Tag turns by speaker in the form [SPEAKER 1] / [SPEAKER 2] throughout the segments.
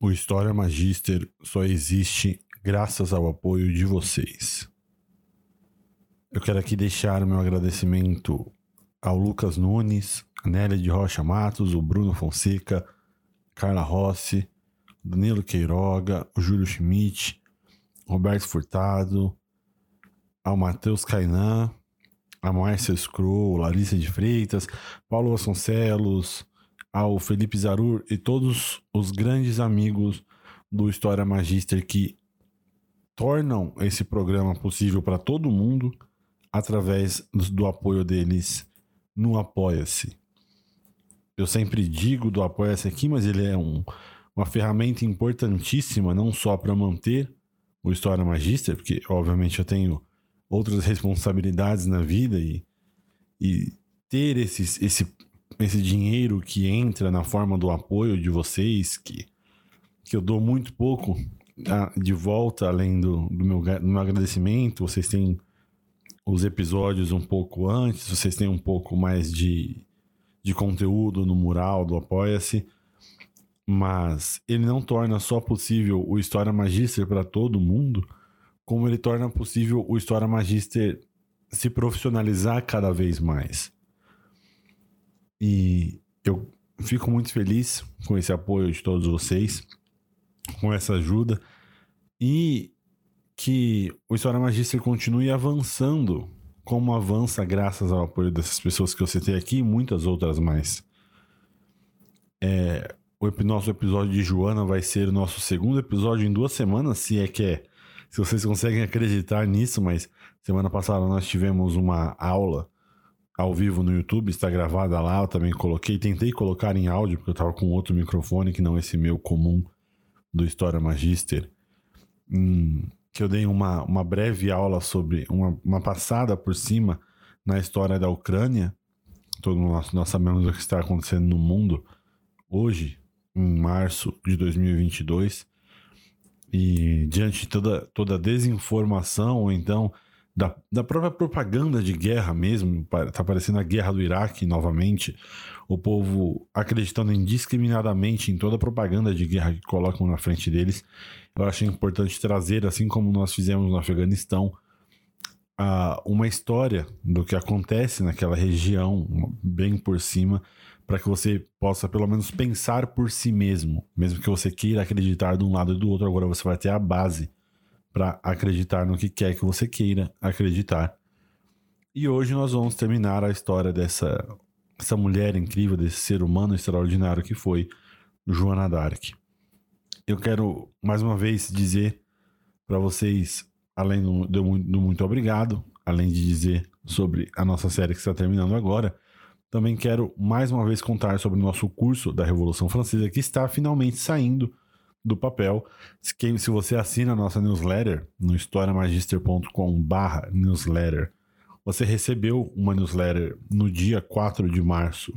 [SPEAKER 1] O História Magister só existe graças ao apoio de vocês. Eu quero aqui deixar meu agradecimento ao Lucas Nunes, a Nélia de Rocha Matos, o Bruno Fonseca, Carla Rossi, Danilo Queiroga, o Júlio Schmidt, Roberto Furtado, ao Matheus Cainan, a Márcia Scroll, Larissa de Freitas, Paulo Vasconcelos, ao Felipe Zarur e todos os grandes amigos do História Magister que tornam esse programa possível para todo mundo através do, apoio deles no Apoia-se. Eu sempre digo do Apoia-se aqui, mas ele é um, uma ferramenta importantíssima não só para manter o História Magister, porque obviamente eu tenho outras responsabilidades na vida e, e ter esses, esse esse dinheiro que entra na forma do apoio de vocês, que, que eu dou muito pouco ah, de volta, além do, do, meu, do meu agradecimento. Vocês têm os episódios um pouco antes, vocês têm um pouco mais de, de conteúdo no mural do Apoia-se. Mas ele não torna só possível o História Magister para todo mundo, como ele torna possível o História Magister se profissionalizar cada vez mais. E eu fico muito feliz com esse apoio de todos vocês, com essa ajuda e que o História Magister continue avançando como avança graças ao apoio dessas pessoas que eu citei aqui e muitas outras mais. É, o nosso episódio de Joana vai ser o nosso segundo episódio em duas semanas, se é que é. Se vocês conseguem acreditar nisso, mas semana passada nós tivemos uma aula ao vivo no YouTube, está gravada lá, eu também coloquei, tentei colocar em áudio, porque eu estava com outro microfone que não esse meu comum do História Magister, hum, que eu dei uma, uma breve aula sobre, uma, uma passada por cima na história da Ucrânia, todo nós, nós sabemos o que está acontecendo no mundo hoje, em março de 2022, e diante de toda, toda desinformação, ou então da, da própria propaganda de guerra mesmo, tá parecendo a guerra do Iraque novamente, o povo acreditando indiscriminadamente em toda a propaganda de guerra que colocam na frente deles. Eu achei importante trazer, assim como nós fizemos no Afeganistão, uh, uma história do que acontece naquela região, bem por cima, para que você possa pelo menos pensar por si mesmo, mesmo que você queira acreditar de um lado e do outro, agora você vai ter a base para acreditar no que quer que você queira acreditar. E hoje nós vamos terminar a história dessa essa mulher incrível, desse ser humano extraordinário que foi Joana d'Arc. Eu quero mais uma vez dizer para vocês, além do, do, do muito obrigado, além de dizer sobre a nossa série que está terminando agora, também quero mais uma vez contar sobre o nosso curso da Revolução Francesa que está finalmente saindo do papel. Se, você assina a nossa newsletter no historiamagister.com/barra newsletter, você recebeu uma newsletter no dia 4 de março,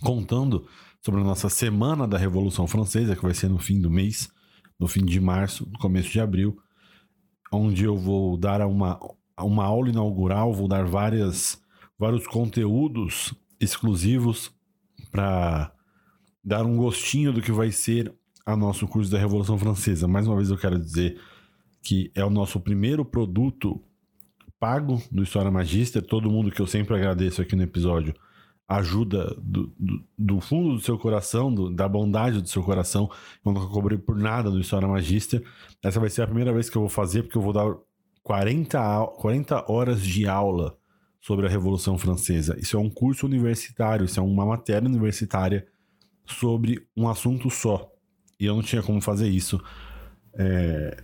[SPEAKER 1] contando sobre a nossa Semana da Revolução Francesa, que vai ser no fim do mês, no fim de março, no começo de abril, onde eu vou dar uma, uma aula inaugural, vou dar várias, vários conteúdos exclusivos para dar um gostinho do que vai ser a nosso curso da Revolução Francesa. Mais uma vez eu quero dizer que é o nosso primeiro produto pago do História Magister. Todo mundo que eu sempre agradeço aqui no episódio ajuda do, do, do fundo do seu coração, do, da bondade do seu coração. Eu nunca cobrei por nada do História Magister. Essa vai ser a primeira vez que eu vou fazer, porque eu vou dar 40, 40 horas de aula sobre a Revolução Francesa. Isso é um curso universitário, isso é uma matéria universitária sobre um assunto só. E eu não tinha como fazer isso é,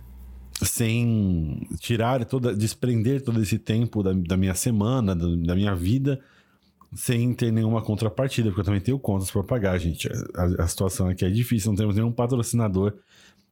[SPEAKER 1] sem tirar toda, desprender todo esse tempo da, da minha semana, da, da, minha vida, sem ter nenhuma contrapartida, porque eu também tenho contas para pagar, gente. A, a, situação aqui é difícil, não temos nenhum patrocinador,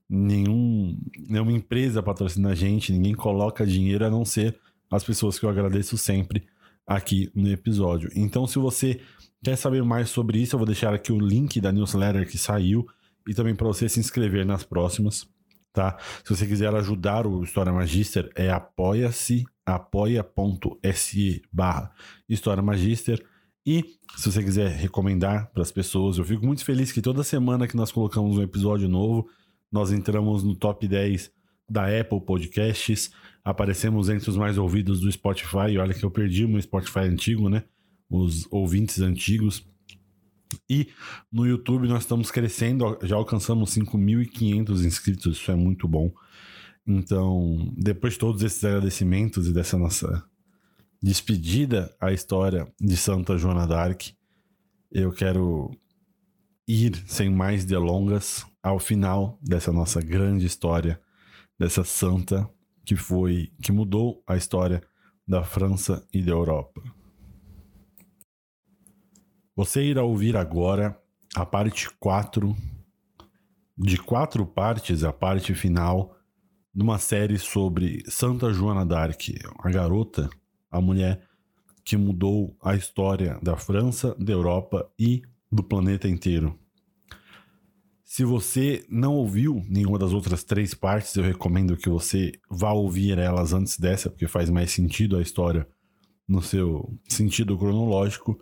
[SPEAKER 1] nenhum, nenhuma empresa patrocina a gente, ninguém coloca dinheiro a não ser as pessoas que eu agradeço sempre aqui no episódio. Então, se você quer saber mais sobre isso, eu vou deixar aqui o link da newsletter que saiu e também para você se inscrever nas próximas, tá? Se você quiser ajudar o História Magister, é apoia-se, apoia.se barra História Magister. E se você quiser recomendar para as pessoas, eu fico muito feliz que toda semana que nós colocamos um episódio novo, nós entramos no top 10 da Apple Podcasts, aparecemos entre os mais ouvidos do Spotify. Olha que eu perdi meu Spotify antigo, né? Os ouvintes antigos. E no YouTube nós estamos crescendo, já alcançamos 5.500 inscritos, isso é muito bom. Então, depois de todos esses agradecimentos e dessa nossa despedida à história de Santa Joana d'Arc, eu quero ir sem mais delongas ao final dessa nossa grande história dessa santa que foi que mudou a história da França e da Europa. Você irá ouvir agora a parte 4 de quatro partes, a parte final de uma série sobre Santa Joana d'Arc, a garota, a mulher que mudou a história da França, da Europa e do planeta inteiro. Se você não ouviu nenhuma das outras três partes, eu recomendo que você vá ouvir elas antes dessa, porque faz mais sentido a história no seu sentido cronológico.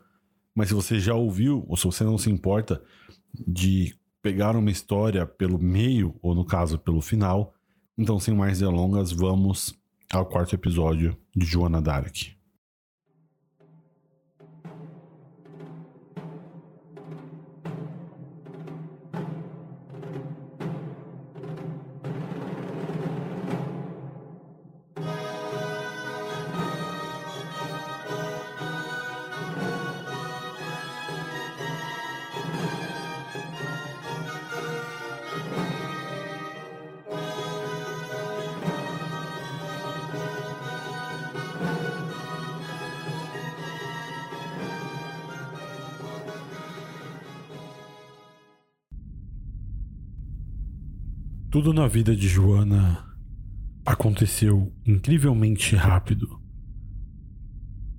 [SPEAKER 1] Mas se você já ouviu, ou se você não se importa de pegar uma história pelo meio, ou no caso pelo final, então sem mais delongas, vamos ao quarto episódio de Joana Dark. Tudo na vida de Joana aconteceu incrivelmente rápido.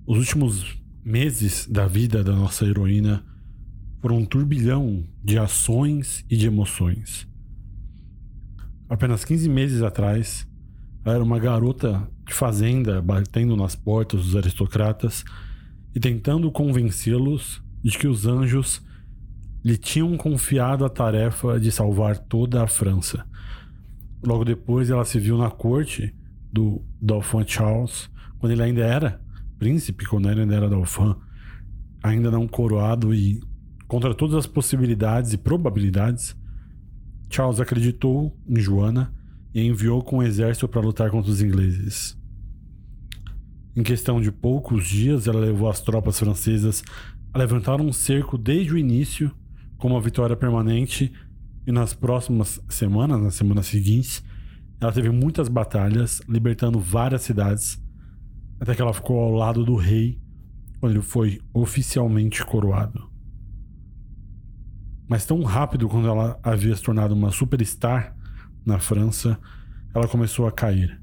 [SPEAKER 1] Os últimos meses da vida da nossa heroína foram um turbilhão de ações e de emoções. Apenas 15 meses atrás, ela era uma garota de fazenda batendo nas portas dos aristocratas e tentando convencê-los de que os anjos lhe tinham confiado a tarefa de salvar toda a França Logo depois ela se viu na corte do Dauphin Charles, quando ele ainda era príncipe, quando ele ainda era Dauphin, ainda não coroado e contra todas as possibilidades e probabilidades, Charles acreditou em Joana e enviou com o exército para lutar contra os ingleses. Em questão de poucos dias, ela levou as tropas francesas a levantar um cerco desde o início, com uma vitória permanente e nas próximas semanas, nas semanas seguintes, ela teve muitas batalhas, libertando várias cidades, até que ela ficou ao lado do rei quando ele foi oficialmente coroado. Mas tão rápido quando ela havia se tornado uma superstar na França, ela começou a cair.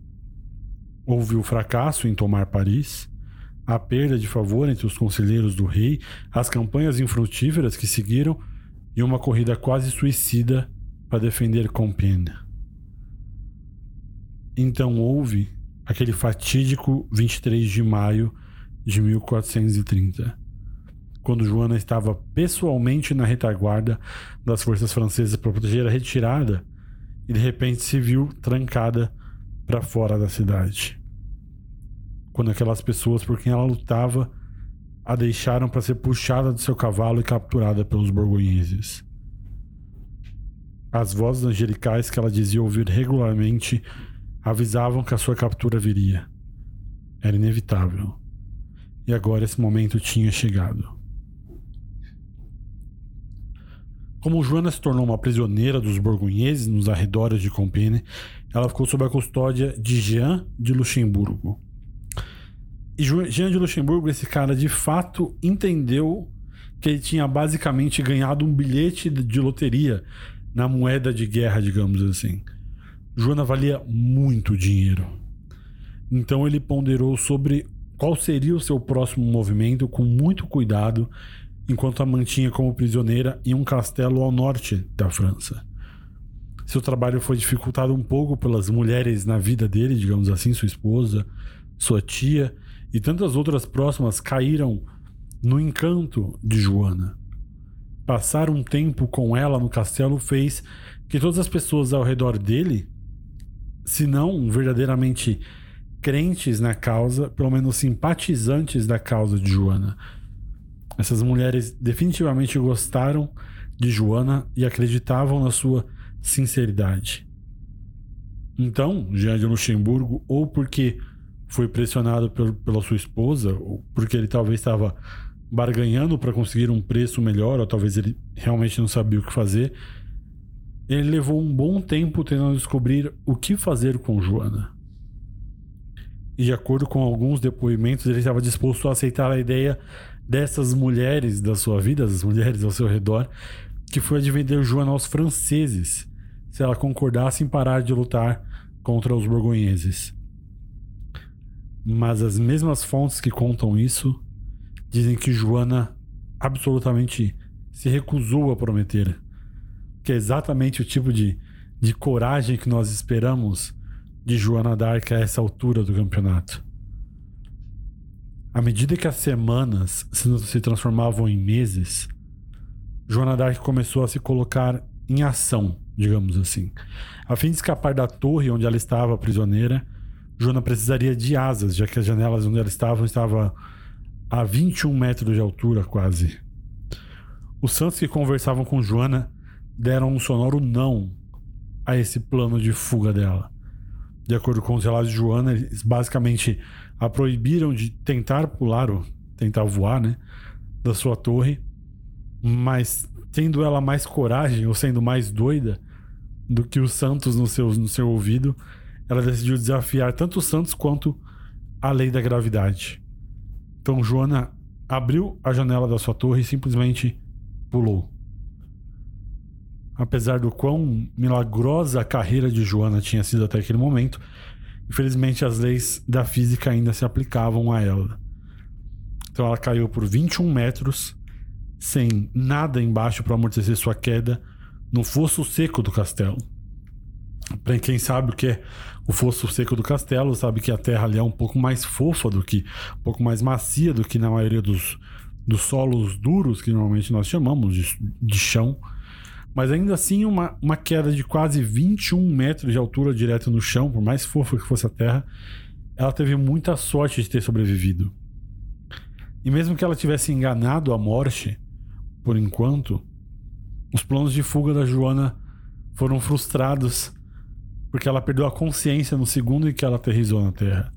[SPEAKER 1] Houve o fracasso em tomar Paris, a perda de favor entre os conselheiros do rei, as campanhas infrutíferas que seguiram e uma corrida quase suicida para defender Compiègne. Então houve aquele fatídico 23 de maio de 1430, quando Joana estava pessoalmente na retaguarda das forças francesas para proteger a retirada e de repente se viu trancada para fora da cidade. Quando aquelas pessoas por quem ela lutava a deixaram para ser puxada do seu cavalo e capturada pelos borgonheses. As vozes angelicais que ela dizia ouvir regularmente avisavam que a sua captura viria. Era inevitável. E agora esse momento tinha chegado. Como Joana se tornou uma prisioneira dos borgonheses nos arredores de Compiègne, ela ficou sob a custódia de Jean de Luxemburgo, Jean de Luxemburgo, esse cara de fato entendeu que ele tinha basicamente ganhado um bilhete de loteria na moeda de guerra, digamos assim. Joana valia muito dinheiro. Então ele ponderou sobre qual seria o seu próximo movimento com muito cuidado, enquanto a mantinha como prisioneira em um castelo ao norte da França. Seu trabalho foi dificultado um pouco pelas mulheres na vida dele, digamos assim, sua esposa, sua tia e tantas outras próximas caíram no encanto de Joana. Passar um tempo com ela no castelo fez que todas as pessoas ao redor dele, se não verdadeiramente crentes na causa, pelo menos simpatizantes da causa de Joana. Essas mulheres definitivamente gostaram de Joana e acreditavam na sua sinceridade. Então, Jean de Luxemburgo, ou porque foi pressionado pela sua esposa, porque ele talvez estava barganhando para conseguir um preço melhor, ou talvez ele realmente não sabia o que fazer, ele levou um bom tempo tentando descobrir o que fazer com Joana. E de acordo com alguns depoimentos, ele estava disposto a aceitar a ideia dessas mulheres da sua vida, as mulheres ao seu redor, que foi a de vender Joana aos franceses, se ela concordasse em parar de lutar contra os borgonheses. Mas as mesmas fontes que contam isso dizem que Joana absolutamente se recusou a prometer. Que é exatamente o tipo de, de coragem que nós esperamos de Joana Dark a essa altura do campeonato. À medida que as semanas se transformavam em meses, Joana Dark começou a se colocar em ação, digamos assim. A fim de escapar da torre onde ela estava prisioneira, Joana precisaria de asas, já que as janelas onde ela estava estavam a 21 metros de altura, quase. Os santos que conversavam com Joana deram um sonoro não a esse plano de fuga dela. De acordo com os relatos de Joana, eles basicamente a proibiram de tentar pular ou tentar voar, né, da sua torre, mas tendo ela mais coragem ou sendo mais doida do que os santos no seu, no seu ouvido, ela decidiu desafiar tanto os santos quanto a lei da gravidade. Então Joana abriu a janela da sua torre e simplesmente pulou. Apesar do quão milagrosa a carreira de Joana tinha sido até aquele momento, infelizmente as leis da física ainda se aplicavam a ela. Então ela caiu por 21 metros, sem nada embaixo para amortecer sua queda, no fosso seco do castelo. Para quem sabe o que é o fosso seco do castelo, sabe que a terra ali é um pouco mais fofa do que, um pouco mais macia do que na maioria dos, dos solos duros que normalmente nós chamamos de, de chão. Mas ainda assim, uma, uma queda de quase 21 metros de altura direto no chão, por mais fofa que fosse a terra, ela teve muita sorte de ter sobrevivido. E mesmo que ela tivesse enganado a morte, por enquanto, os planos de fuga da Joana foram frustrados porque ela perdeu a consciência no segundo em que ela aterrizou na Terra.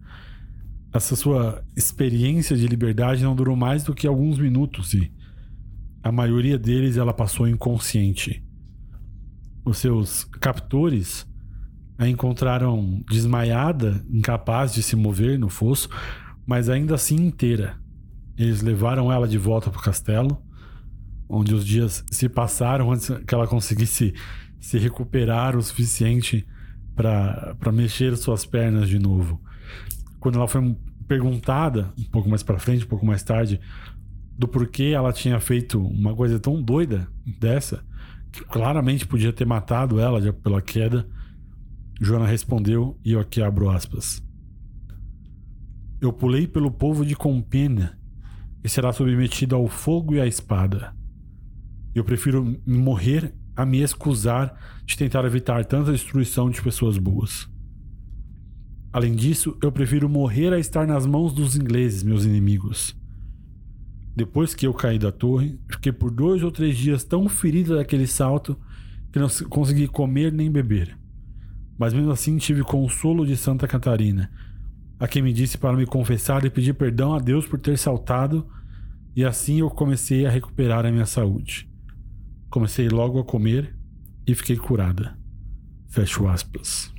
[SPEAKER 1] Essa sua experiência de liberdade não durou mais do que alguns minutos e a maioria deles ela passou inconsciente. Os seus captores a encontraram desmaiada, incapaz de se mover no fosso, mas ainda assim inteira. Eles levaram ela de volta para o castelo, onde os dias se passaram antes que ela conseguisse se recuperar o suficiente para mexer suas pernas de novo. Quando ela foi perguntada, um pouco mais para frente, um pouco mais tarde, do porquê ela tinha feito uma coisa tão doida dessa, que claramente podia ter matado ela pela queda, Joana respondeu, e eu aqui abro aspas. Eu pulei pelo povo de Compena e será submetido ao fogo e à espada. Eu prefiro morrer a me excusar de tentar evitar tanta destruição de pessoas boas. Além disso, eu prefiro morrer a estar nas mãos dos ingleses, meus inimigos. Depois que eu caí da torre, fiquei por dois ou três dias tão ferida daquele salto que não consegui comer nem beber. Mas mesmo assim tive consolo de Santa Catarina, a quem me disse para me confessar e pedir perdão a Deus por ter saltado, e assim eu comecei a recuperar a minha saúde. Comecei logo a comer e fiquei curada. Fecho aspas.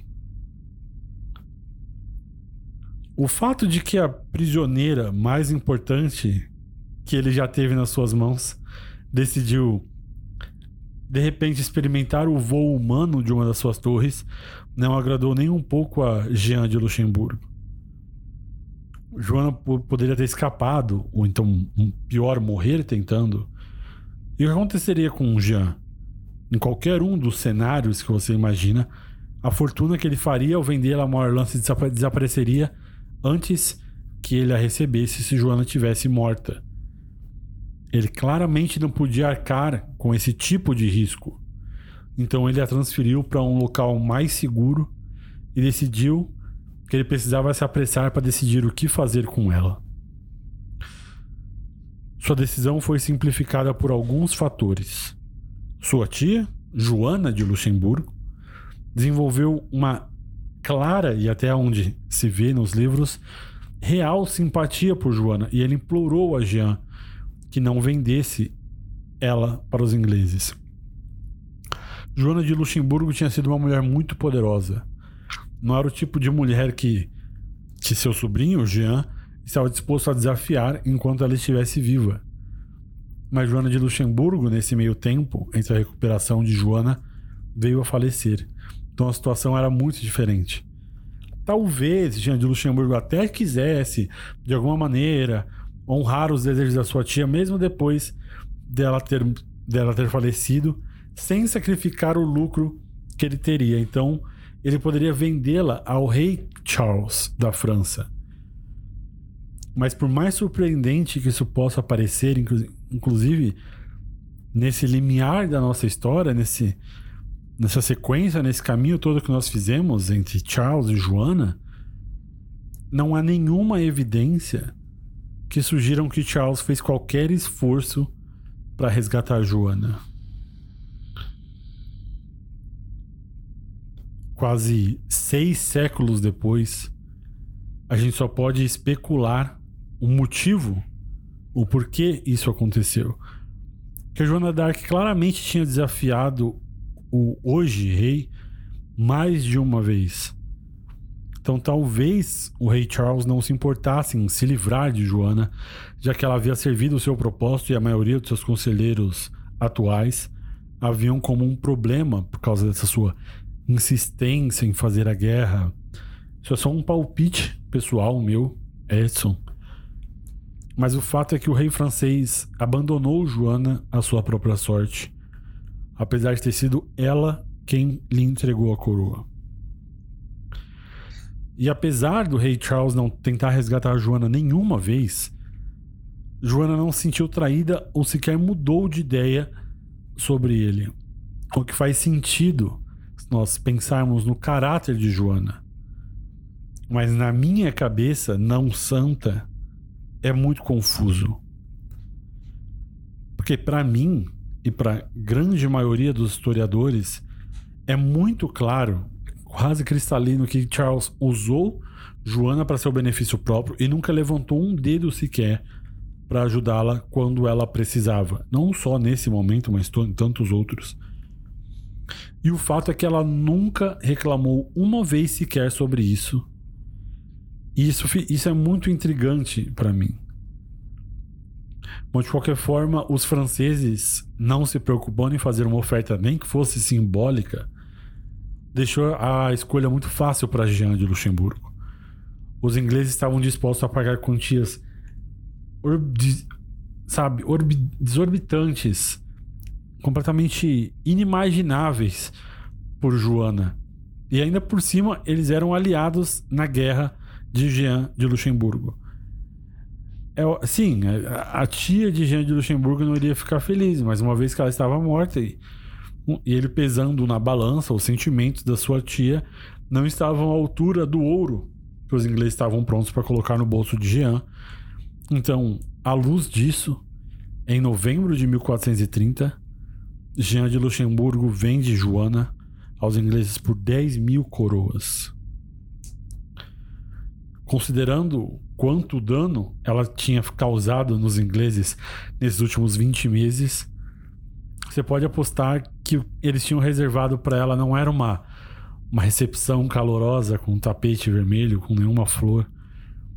[SPEAKER 1] O fato de que a prisioneira mais importante que ele já teve nas suas mãos decidiu de repente experimentar o voo humano de uma das suas torres não agradou nem um pouco a Jean de Luxemburgo. Joana poderia ter escapado, ou então, pior, morrer tentando, e o que aconteceria com o Jean? Em qualquer um dos cenários que você imagina, a fortuna que ele faria ao vender a maior lance desapareceria antes que ele a recebesse se Joana tivesse morta. Ele claramente não podia arcar com esse tipo de risco. Então ele a transferiu para um local mais seguro e decidiu que ele precisava se apressar para decidir o que fazer com ela. Sua decisão foi simplificada por alguns fatores. Sua tia, Joana de Luxemburgo, desenvolveu uma clara e até onde se vê nos livros real simpatia por Joana e ele implorou a Jean que não vendesse ela para os ingleses. Joana de Luxemburgo tinha sido uma mulher muito poderosa. Não era o tipo de mulher que, que seu sobrinho, Jean, estava disposto a desafiar enquanto ela estivesse viva. Mas Joana de Luxemburgo, nesse meio tempo, entre a recuperação de Joana, veio a falecer. Então a situação era muito diferente. Talvez Jean de Luxemburgo até quisesse, de alguma maneira, honrar os desejos da sua tia, mesmo depois dela ter, dela ter falecido, sem sacrificar o lucro que ele teria. Então, ele poderia vendê-la ao rei Charles da França. Mas por mais surpreendente que isso possa parecer, inclusive nesse limiar da nossa história, nesse, nessa sequência, nesse caminho todo que nós fizemos entre Charles e Joana, não há nenhuma evidência que sugiram que Charles fez qualquer esforço para resgatar Joana. quase seis séculos depois, a gente só pode especular o motivo, o porquê isso aconteceu. Que a Joana Dark claramente tinha desafiado o hoje rei mais de uma vez. Então talvez o rei Charles não se importasse em se livrar de Joana, já que ela havia servido o seu propósito e a maioria dos seus conselheiros atuais haviam como um problema por causa dessa sua insistência em fazer a guerra. Isso é só um palpite pessoal meu, Edson. Mas o fato é que o rei francês abandonou Joana à sua própria sorte, apesar de ter sido ela quem lhe entregou a coroa. E apesar do rei Charles não tentar resgatar Joana nenhuma vez, Joana não se sentiu traída ou sequer mudou de ideia sobre ele. O que faz sentido nós pensarmos no caráter de Joana. Mas na minha cabeça, não santa, é muito confuso. Porque para mim e para grande maioria dos historiadores é muito claro, quase cristalino que Charles usou Joana para seu benefício próprio e nunca levantou um dedo sequer para ajudá-la quando ela precisava, não só nesse momento, mas em tantos outros. E o fato é que ela nunca reclamou uma vez sequer sobre isso. E isso, isso é muito intrigante para mim. Bom, de qualquer forma, os franceses, não se preocupando em fazer uma oferta nem que fosse simbólica, deixou a escolha muito fácil para Jean de Luxemburgo. Os ingleses estavam dispostos a pagar quantias sabe, orbi, exorbitantes completamente inimagináveis por Joana. E ainda por cima, eles eram aliados na guerra de Jean de Luxemburgo. É, sim, a, a tia de Jean de Luxemburgo não iria ficar feliz, mas uma vez que ela estava morta e, e ele pesando na balança, os sentimentos da sua tia não estavam à altura do ouro que os ingleses estavam prontos para colocar no bolso de Jean. Então, à luz disso, em novembro de 1430, Jean de Luxemburgo vende Joana aos ingleses por 10 mil coroas. Considerando quanto dano ela tinha causado nos ingleses nesses últimos 20 meses, você pode apostar que eles tinham reservado para ela não era uma, uma recepção calorosa com um tapete vermelho, com nenhuma flor.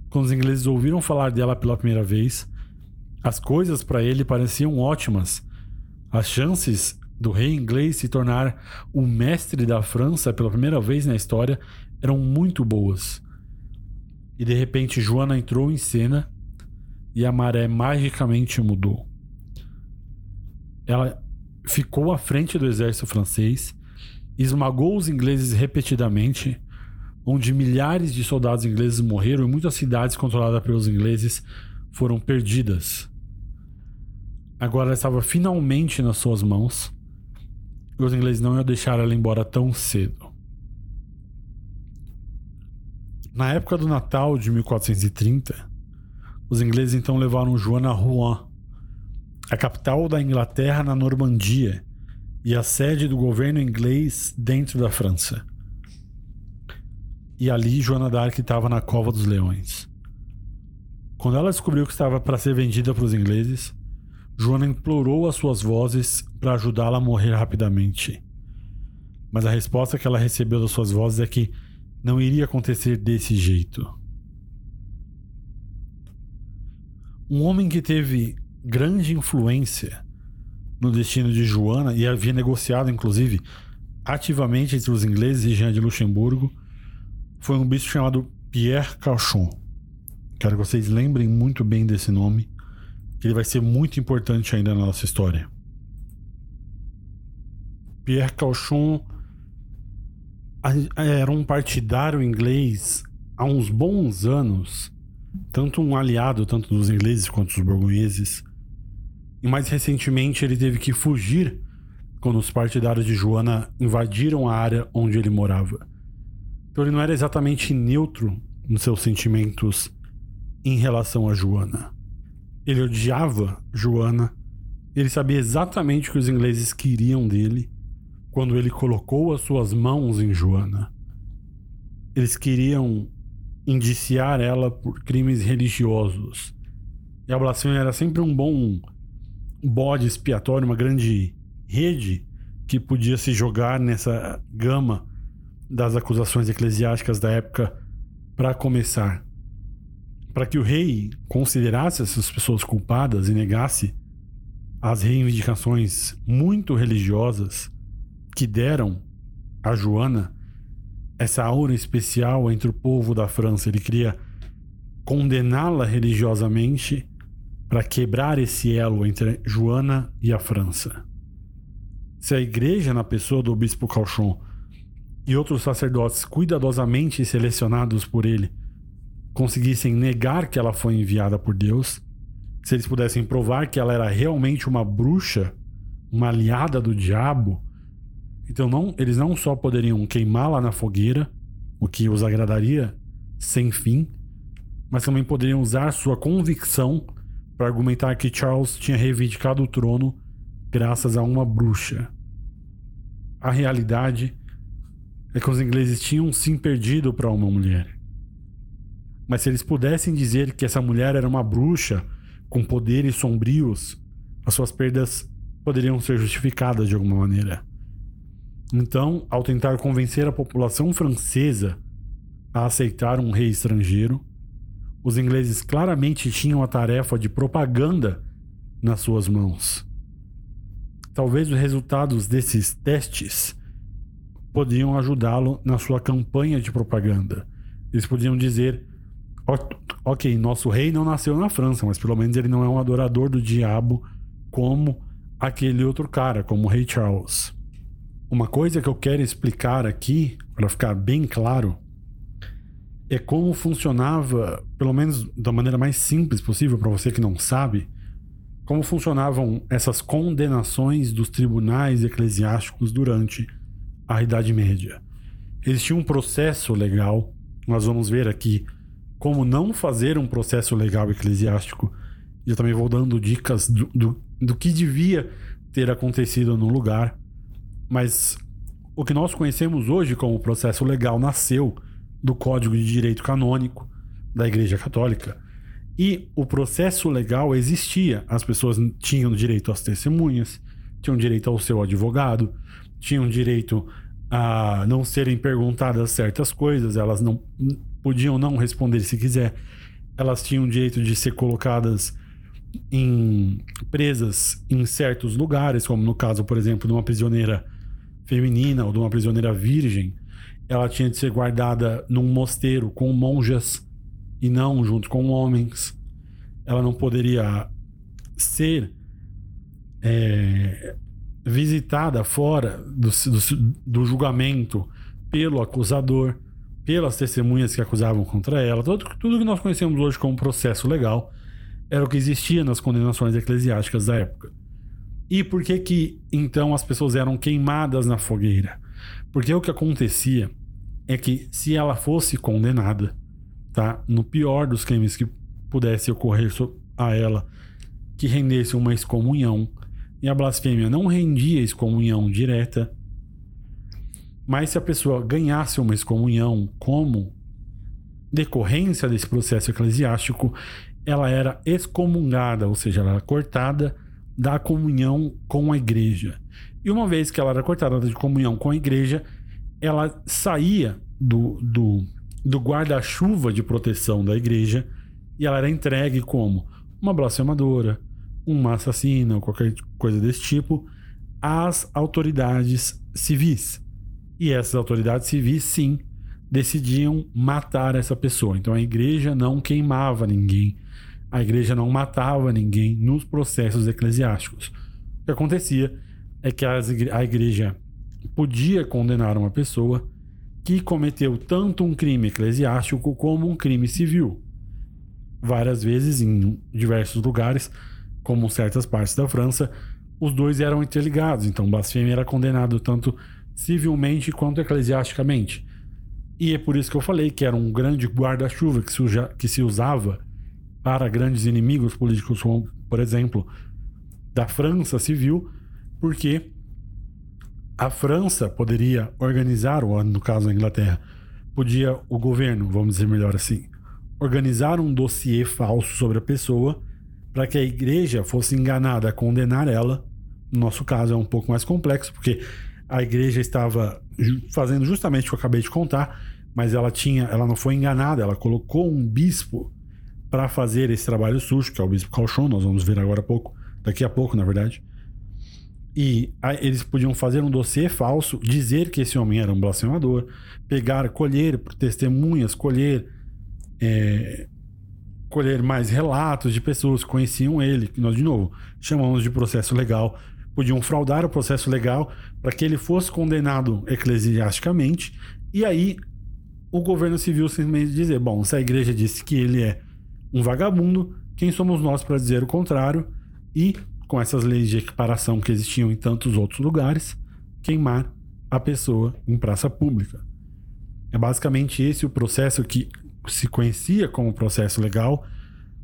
[SPEAKER 1] Quando os ingleses ouviram falar dela pela primeira vez, as coisas para ele pareciam ótimas as chances do rei inglês se tornar o mestre da França pela primeira vez na história eram muito boas. E de repente Joana entrou em cena e a maré magicamente mudou. Ela ficou à frente do exército francês, esmagou os ingleses repetidamente, onde milhares de soldados ingleses morreram e muitas cidades controladas pelos ingleses foram perdidas. Agora ela estava finalmente nas suas mãos. E os ingleses não iam deixar ela embora tão cedo. Na época do Natal de 1430, os ingleses então levaram Joana a Rouen, a capital da Inglaterra na Normandia e a sede do governo inglês dentro da França. E ali Joana d'Arc estava na cova dos leões. Quando ela descobriu que estava para ser vendida para os ingleses, Joana implorou as suas vozes para ajudá-la a morrer rapidamente. Mas a resposta que ela recebeu das suas vozes é que não iria acontecer desse jeito. Um homem que teve grande influência no destino de Joana e havia negociado, inclusive, ativamente entre os ingleses e Jean de Luxemburgo, foi um bispo chamado Pierre Cauchon. Quero que vocês lembrem muito bem desse nome, que ele vai ser muito importante ainda na nossa história. Pierre Cauchon era um partidário inglês há uns bons anos, tanto um aliado tanto dos ingleses quanto dos borgonheses. E mais recentemente ele teve que fugir quando os partidários de Joana invadiram a área onde ele morava. Então ele não era exatamente neutro nos seus sentimentos em relação a Joana. Ele odiava Joana, ele sabia exatamente o que os ingleses queriam dele quando ele colocou as suas mãos em Joana. Eles queriam indiciar ela por crimes religiosos. E a blasfêmia era sempre um bom bode expiatório, uma grande rede que podia se jogar nessa gama das acusações eclesiásticas da época para começar. Para que o rei considerasse essas pessoas culpadas e negasse as reivindicações muito religiosas que deram a Joana essa aura especial entre o povo da França. Ele queria condená-la religiosamente para quebrar esse elo entre Joana e a França. Se a igreja, na pessoa do bispo Cauchon e outros sacerdotes cuidadosamente selecionados por ele, conseguissem negar que ela foi enviada por Deus, se eles pudessem provar que ela era realmente uma bruxa, uma aliada do diabo, então não, eles não só poderiam queimá-la na fogueira, o que os agradaria sem fim, mas também poderiam usar sua convicção para argumentar que Charles tinha reivindicado o trono graças a uma bruxa. A realidade é que os ingleses tinham sim perdido para uma mulher. Mas se eles pudessem dizer que essa mulher era uma bruxa com poderes sombrios, as suas perdas poderiam ser justificadas de alguma maneira. Então, ao tentar convencer a população francesa a aceitar um rei estrangeiro, os ingleses claramente tinham a tarefa de propaganda nas suas mãos. Talvez os resultados desses testes podiam ajudá-lo na sua campanha de propaganda. Eles podiam dizer: Ok, nosso rei não nasceu na França, mas pelo menos ele não é um adorador do diabo como aquele outro cara, como o rei Charles. Uma coisa que eu quero explicar aqui, para ficar bem claro, é como funcionava, pelo menos da maneira mais simples possível para você que não sabe, como funcionavam essas condenações dos tribunais eclesiásticos durante a Idade Média. Existia um processo legal, nós vamos ver aqui como não fazer um processo legal eclesiástico. Eu também vou dando dicas do, do, do que devia ter acontecido no lugar mas o que nós conhecemos hoje como processo legal nasceu do Código de Direito Canônico da Igreja Católica. E o processo legal existia. As pessoas tinham direito às testemunhas, tinham direito ao seu advogado, tinham direito a não serem perguntadas certas coisas, elas não podiam não responder se quiser. Elas tinham direito de ser colocadas em presas em certos lugares, como no caso, por exemplo, de uma prisioneira feminina ou de uma prisioneira virgem, ela tinha de ser guardada num mosteiro com monjas e não junto com homens. Ela não poderia ser é, visitada fora do, do, do, julgamento pelo acusador, pelas testemunhas que acusavam contra ela. Tudo, tudo que nós conhecemos hoje como processo legal Era o que existia nas condenações eclesiásticas da época. E por que que então as pessoas eram queimadas na fogueira? Porque o que acontecia é que se ela fosse condenada, tá, no pior dos crimes que pudesse ocorrer a ela, que rendesse uma excomunhão, e a blasfêmia não rendia excomunhão direta, mas se a pessoa ganhasse uma excomunhão como decorrência desse processo eclesiástico, ela era excomungada, ou seja, ela era cortada da comunhão com a igreja. E uma vez que ela era cortada de comunhão com a igreja, ela saía do, do, do guarda-chuva de proteção da igreja e ela era entregue como uma blasfemadora, uma assassina ou qualquer coisa desse tipo às autoridades civis. E essas autoridades civis, sim, decidiam matar essa pessoa. Então a igreja não queimava ninguém, a igreja não matava ninguém nos processos eclesiásticos. O que acontecia é que a igreja podia condenar uma pessoa que cometeu tanto um crime eclesiástico como um crime civil. Várias vezes, em diversos lugares, como certas partes da França, os dois eram interligados. Então, blasfêmia era condenado tanto civilmente quanto eclesiasticamente. E é por isso que eu falei que era um grande guarda-chuva que, que se usava para grandes inimigos políticos, como, por exemplo, da França civil, porque a França poderia organizar, ou no caso a Inglaterra, podia o governo, vamos dizer melhor assim, organizar um dossiê falso sobre a pessoa para que a igreja fosse enganada a condenar ela. No nosso caso é um pouco mais complexo, porque a igreja estava fazendo justamente o que eu acabei de contar, mas ela tinha, ela não foi enganada, ela colocou um bispo para fazer esse trabalho sujo, que é o bispo Calchon, nós vamos ver agora a pouco, daqui a pouco, na verdade. E eles podiam fazer um dossiê falso, dizer que esse homem era um blasfemador, pegar, colher testemunhas, colher é, colher mais relatos de pessoas que conheciam ele, que nós de novo chamamos de processo legal, podiam fraudar o processo legal para que ele fosse condenado eclesiasticamente e aí o governo civil simplesmente dizer: bom, se a igreja disse que ele é um vagabundo, quem somos nós para dizer o contrário? E, com essas leis de equiparação que existiam em tantos outros lugares, queimar a pessoa em praça pública. É basicamente esse o processo que se conhecia como processo legal,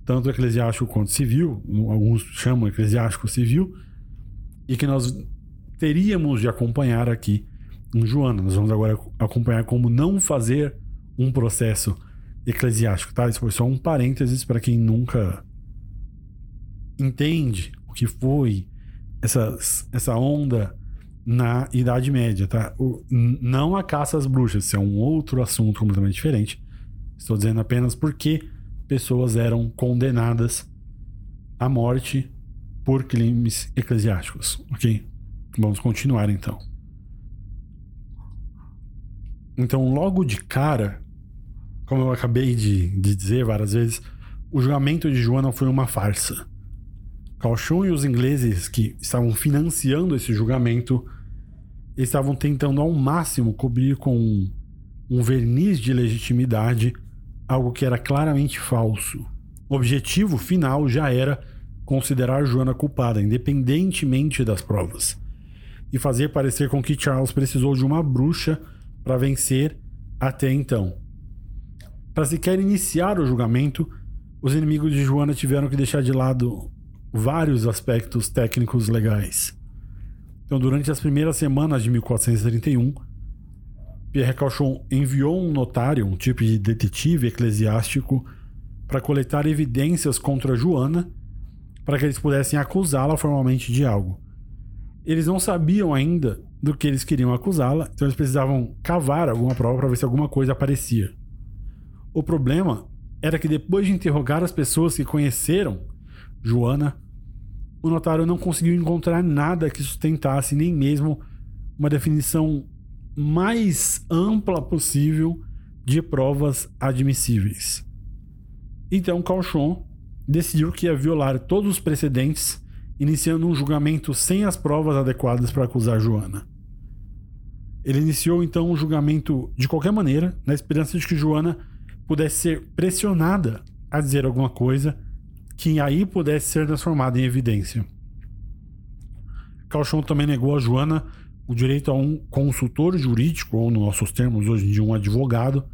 [SPEAKER 1] tanto eclesiástico quanto civil, alguns chamam eclesiástico civil, e que nós teríamos de acompanhar aqui em Joana. Nós vamos agora acompanhar como não fazer um processo eclesiástico, tá? Isso foi só um parênteses para quem nunca entende o que foi essa, essa onda na Idade Média, tá? O, não a caça às bruxas, isso é um outro assunto completamente diferente. Estou dizendo apenas porque pessoas eram condenadas à morte por crimes eclesiásticos, ok? Vamos continuar então. Então, logo de cara, como eu acabei de, de dizer várias vezes, o julgamento de Joana foi uma farsa. Calchon e os ingleses que estavam financiando esse julgamento estavam tentando ao máximo cobrir com um, um verniz de legitimidade algo que era claramente falso. O objetivo final já era considerar Joana culpada, independentemente das provas, e fazer parecer com que Charles precisou de uma bruxa para vencer até então. Para sequer iniciar o julgamento, os inimigos de Joana tiveram que deixar de lado vários aspectos técnicos legais. Então, durante as primeiras semanas de 1431, Pierre Cauchon enviou um notário, um tipo de detetive eclesiástico, para coletar evidências contra Joana, para que eles pudessem acusá-la formalmente de algo. Eles não sabiam ainda do que eles queriam acusá-la, então eles precisavam cavar alguma prova para ver se alguma coisa aparecia. O problema era que depois de interrogar as pessoas que conheceram Joana, o notário não conseguiu encontrar nada que sustentasse nem mesmo uma definição mais ampla possível de provas admissíveis. Então Calchon decidiu que ia violar todos os precedentes iniciando um julgamento sem as provas adequadas para acusar Joana. Ele iniciou então um julgamento de qualquer maneira, na esperança de que Joana pudesse ser pressionada a dizer alguma coisa que aí pudesse ser transformada em evidência. Calchon também negou a Joana o direito a um consultor jurídico, ou nos nossos termos hoje em dia, um advogado,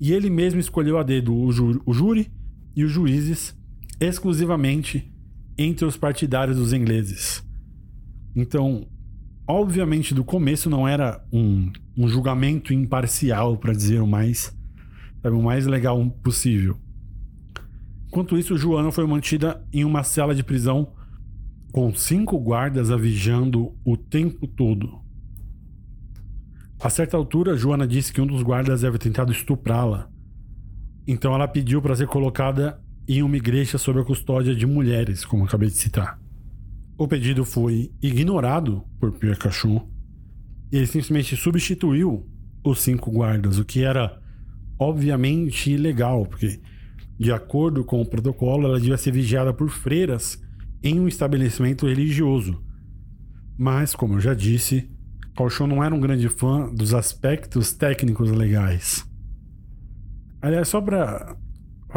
[SPEAKER 1] e ele mesmo escolheu a dedo o, jú o júri e os juízes exclusivamente entre os partidários dos ingleses. Então, obviamente, do começo não era um, um julgamento imparcial, para dizer o mais, o mais legal possível. Enquanto isso, Joana foi mantida em uma cela de prisão com cinco guardas a vigiando o tempo todo. A certa altura, Joana disse que um dos guardas havia tentado estuprá-la. Então ela pediu para ser colocada em uma igreja sob a custódia de mulheres, como acabei de citar. O pedido foi ignorado por Pierre Cachon ele simplesmente substituiu os cinco guardas, o que era obviamente ilegal, porque, de acordo com o protocolo, ela devia ser vigiada por freiras em um estabelecimento religioso. Mas, como eu já disse, Cauchon não era um grande fã dos aspectos técnicos legais. Aliás, só para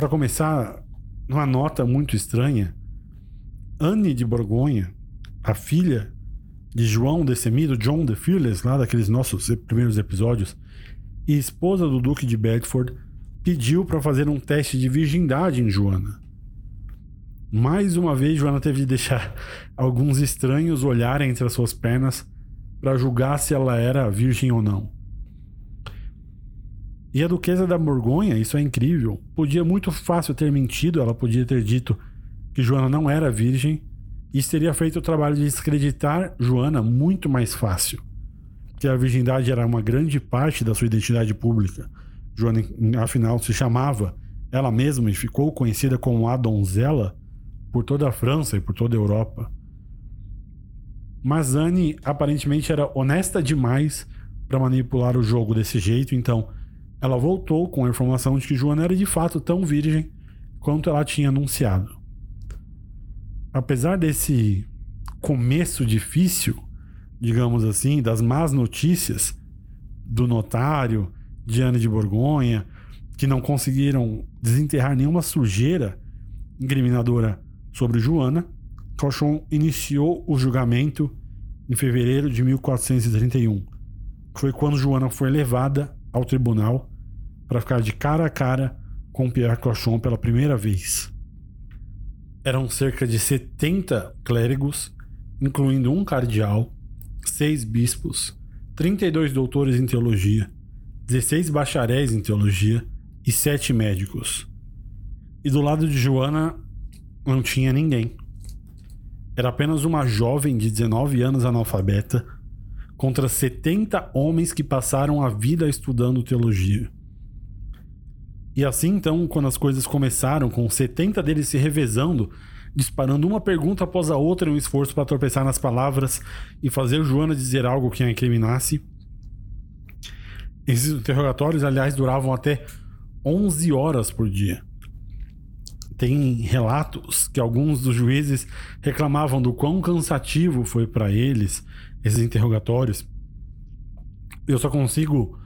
[SPEAKER 1] começar, numa nota muito estranha, Anne de Borgonha, a filha de João Decemido, John the Fearless, lá daqueles nossos primeiros episódios, e esposa do Duque de Bedford, pediu para fazer um teste de virgindade em Joana. Mais uma vez, Joana teve de deixar alguns estranhos olharem entre as suas pernas para julgar se ela era virgem ou não. E a duquesa da Borgonha, isso é incrível, podia muito fácil ter mentido, ela podia ter dito que Joana não era virgem, e isso teria feito o trabalho de descreditar Joana muito mais fácil. Que a virgindade era uma grande parte da sua identidade pública. Joana, afinal, se chamava ela mesma e ficou conhecida como a donzela por toda a França e por toda a Europa. Mas Anne aparentemente era honesta demais para manipular o jogo desse jeito, então ela voltou com a informação de que Joana era de fato tão virgem quanto ela tinha anunciado. Apesar desse começo difícil, digamos assim, das más notícias do notário, de Anne de Borgonha, que não conseguiram desenterrar nenhuma sujeira incriminadora sobre Joana, Cauchon iniciou o julgamento em fevereiro de 1431. Foi quando Joana foi levada ao tribunal para ficar de cara a cara com Pierre Cauchon pela primeira vez. Eram cerca de 70 clérigos, incluindo um cardeal, seis bispos, 32 doutores em teologia, 16 bacharéis em teologia e sete médicos. E do lado de Joana não tinha ninguém. Era apenas uma jovem de 19 anos analfabeta contra 70 homens que passaram a vida estudando teologia. E assim então, quando as coisas começaram, com 70 deles se revezando, disparando uma pergunta após a outra em um esforço para tropeçar nas palavras e fazer Joana dizer algo que a incriminasse. Esses interrogatórios, aliás, duravam até 11 horas por dia tem relatos que alguns dos juízes reclamavam do quão cansativo foi para eles esses interrogatórios. Eu só consigo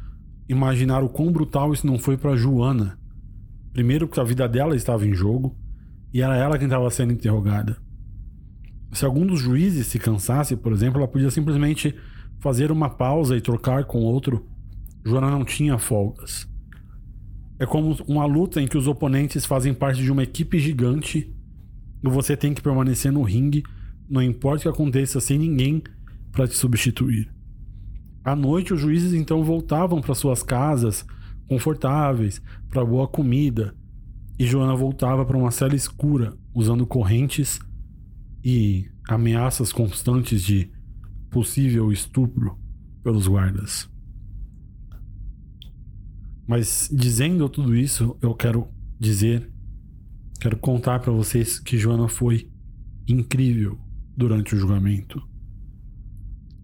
[SPEAKER 1] imaginar o quão brutal isso não foi para Joana. Primeiro, porque a vida dela estava em jogo e era ela quem estava sendo interrogada. Se algum dos juízes se cansasse, por exemplo, ela podia simplesmente fazer uma pausa e trocar com outro. Joana não tinha folgas. É como uma luta em que os oponentes fazem parte de uma equipe gigante e você tem que permanecer no ringue, não importa o que aconteça, sem ninguém para te substituir. À noite, os juízes então voltavam para suas casas confortáveis, para boa comida, e Joana voltava para uma cela escura, usando correntes e ameaças constantes de possível estupro pelos guardas. Mas dizendo tudo isso, eu quero dizer, quero contar para vocês que Joana foi incrível durante o julgamento.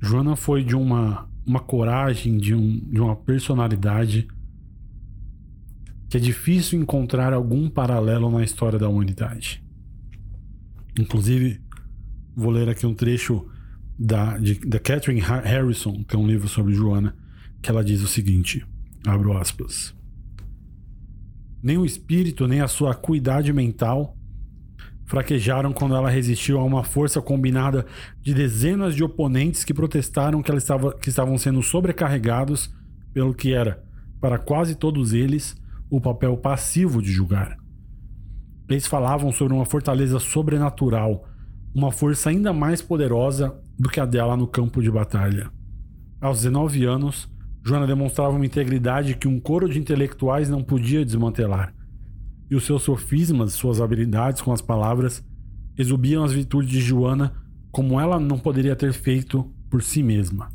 [SPEAKER 1] Joana foi de uma, uma coragem, de, um, de uma personalidade que é difícil encontrar algum paralelo na história da humanidade. Inclusive, vou ler aqui um trecho da, de, da Catherine Harrison, que é um livro sobre Joana, que ela diz o seguinte. Abro aspas. Nem o espírito, nem a sua acuidade mental fraquejaram quando ela resistiu a uma força combinada de dezenas de oponentes que protestaram que, ela estava, que estavam sendo sobrecarregados pelo que era, para quase todos eles, o papel passivo de julgar. Eles falavam sobre uma fortaleza sobrenatural, uma força ainda mais poderosa do que a dela no campo de batalha. Aos 19 anos, Joana demonstrava uma integridade que um coro de intelectuais não podia desmantelar e os seus sofismas, suas habilidades com as palavras, exubiam as virtudes de Joana como ela não poderia ter feito por si mesma.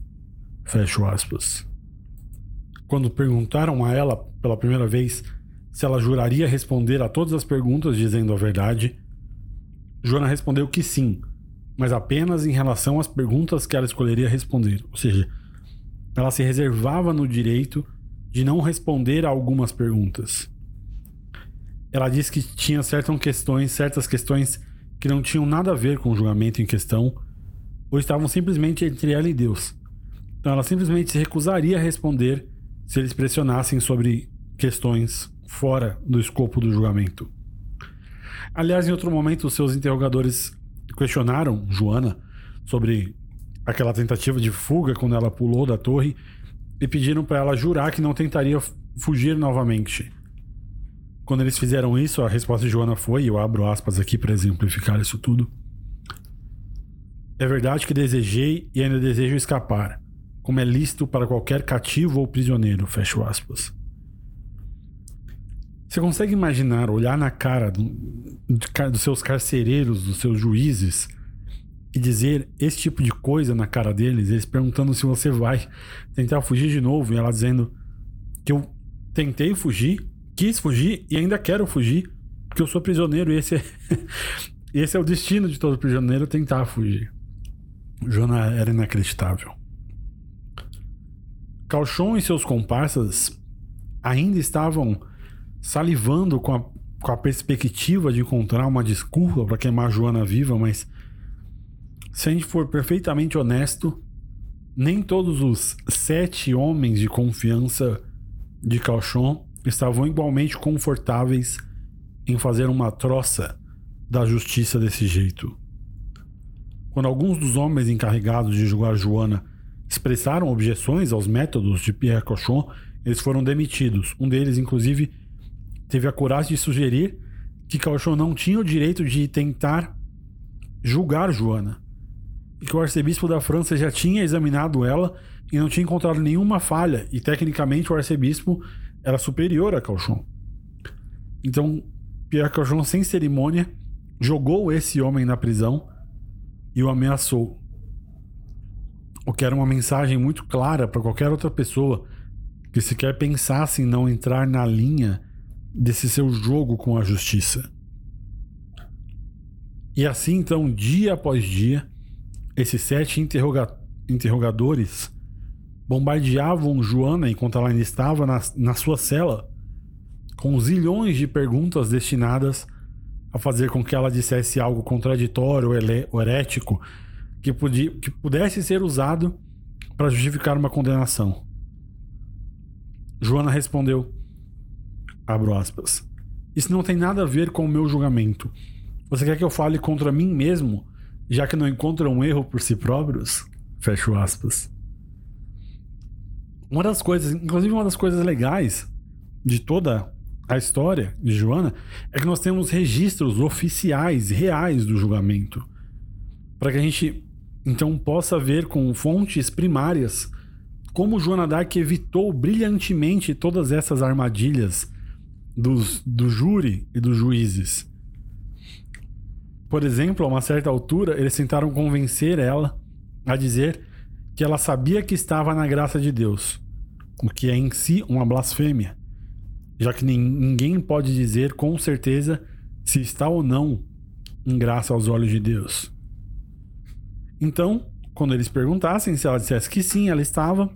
[SPEAKER 1] Fecho aspas. Quando perguntaram a ela pela primeira vez se ela juraria responder a todas as perguntas dizendo a verdade, Joana respondeu que sim, mas apenas em relação às perguntas que ela escolheria responder. Ou seja, ela se reservava no direito de não responder a algumas perguntas ela disse que tinha certas questões, certas questões que não tinham nada a ver com o julgamento em questão, ou estavam simplesmente entre ela e Deus. Então ela simplesmente se recusaria a responder se eles pressionassem sobre questões fora do escopo do julgamento. Aliás, em outro momento, seus interrogadores questionaram Joana sobre aquela tentativa de fuga quando ela pulou da torre e pediram para ela jurar que não tentaria fugir novamente. Quando eles fizeram isso, a resposta de Joana foi, eu abro aspas aqui para exemplificar isso tudo. É verdade que desejei e ainda desejo escapar, como é lícito para qualquer cativo ou prisioneiro, fecho aspas. Você consegue imaginar, olhar na cara do, dos seus carcereiros, dos seus juízes, e dizer esse tipo de coisa na cara deles, eles perguntando se você vai tentar fugir de novo, e ela dizendo que eu tentei fugir, quis fugir e ainda quero fugir, porque eu sou prisioneiro e esse é, esse é o destino de todo prisioneiro tentar fugir. Jona era inacreditável. Calchon e seus comparsas ainda estavam salivando com a, com a perspectiva de encontrar uma desculpa para queimar Joana viva, mas se a gente for perfeitamente honesto, nem todos os sete homens de confiança de Calchon estavam igualmente confortáveis em fazer uma troça da justiça desse jeito. Quando alguns dos homens encarregados de julgar Joana expressaram objeções aos métodos de Pierre Cochon, eles foram demitidos. Um deles, inclusive, teve a coragem de sugerir que Cochon não tinha o direito de tentar julgar Joana e que o arcebispo da França já tinha examinado ela e não tinha encontrado nenhuma falha, e tecnicamente o arcebispo era superior a Calchon. Então, Pierre Calchon, sem cerimônia, jogou esse homem na prisão e o ameaçou. O que era uma mensagem muito clara para qualquer outra pessoa que sequer pensasse em não entrar na linha desse seu jogo com a justiça. E assim, então, dia após dia, esses sete interroga interrogadores bombardeavam Joana enquanto ela ainda estava na, na sua cela, com zilhões de perguntas destinadas a fazer com que ela dissesse algo contraditório ou herético que, podia, que pudesse ser usado para justificar uma condenação. Joana respondeu: abro aspas. Isso não tem nada a ver com o meu julgamento. Você quer que eu fale contra mim mesmo, já que não encontra um erro por si próprios? Fecho aspas. Uma das coisas, inclusive uma das coisas legais de toda a história de Joana é que nós temos registros oficiais, reais do julgamento. Para que a gente então possa ver com fontes primárias como Joana Dark evitou brilhantemente todas essas armadilhas dos, do júri e dos juízes. Por exemplo, a uma certa altura, eles tentaram convencer ela a dizer que ela sabia que estava na graça de Deus o que é em si uma blasfêmia, já que ninguém pode dizer com certeza se está ou não em graça aos olhos de Deus. Então, quando eles perguntassem se ela dissesse que sim, ela estava,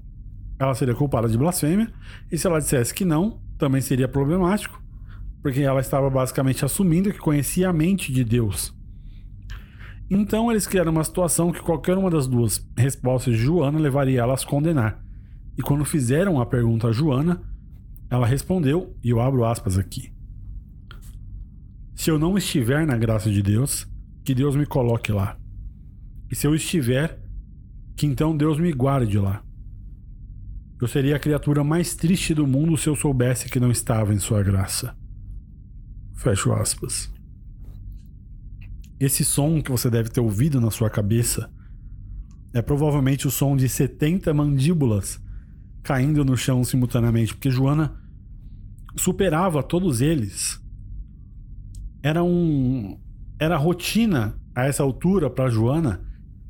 [SPEAKER 1] ela seria culpada de blasfêmia, e se ela dissesse que não, também seria problemático, porque ela estava basicamente assumindo que conhecia a mente de Deus. Então eles criaram uma situação que qualquer uma das duas respostas de Joana levaria ela a se condenar. E quando fizeram a pergunta a Joana, ela respondeu, e eu abro aspas aqui. Se eu não estiver na graça de Deus, que Deus me coloque lá. E se eu estiver, que então Deus me guarde lá. Eu seria a criatura mais triste do mundo se eu soubesse que não estava em sua graça. Fecho aspas. Esse som que você deve ter ouvido na sua cabeça é provavelmente o som de 70 mandíbulas caindo no chão simultaneamente, porque Joana superava todos eles. Era um era rotina a essa altura para Joana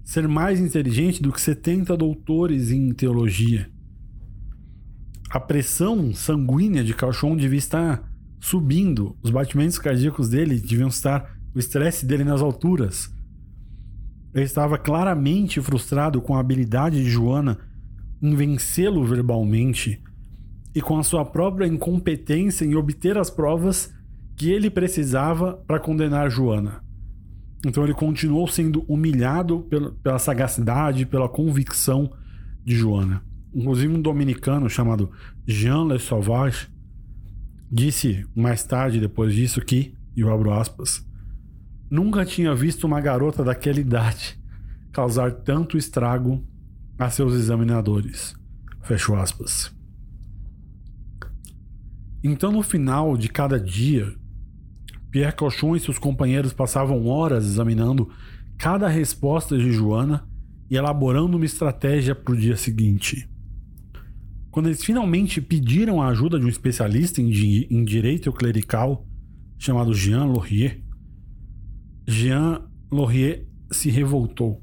[SPEAKER 1] ser mais inteligente do que 70 doutores em teologia. A pressão sanguínea de Cauchon devia estar subindo, os batimentos cardíacos dele deviam estar, o estresse dele nas alturas. Ele estava claramente frustrado com a habilidade de Joana em vencê-lo verbalmente e com a sua própria incompetência em obter as provas que ele precisava para condenar Joana. Então ele continuou sendo humilhado pela, sagacidade, pela convicção de Joana. Inclusive um dominicano chamado Jean Le Sauvage disse mais tarde, depois disso, que, e eu abro aspas, nunca tinha visto uma garota daquela idade causar tanto estrago a seus examinadores. Fecho aspas. Então, no final de cada dia, Pierre Cochon e seus companheiros passavam horas examinando cada resposta de Joana e elaborando uma estratégia para o dia seguinte. Quando eles finalmente pediram a ajuda de um especialista em, em direito clerical chamado Jean Laurier, Jean Laurier se revoltou.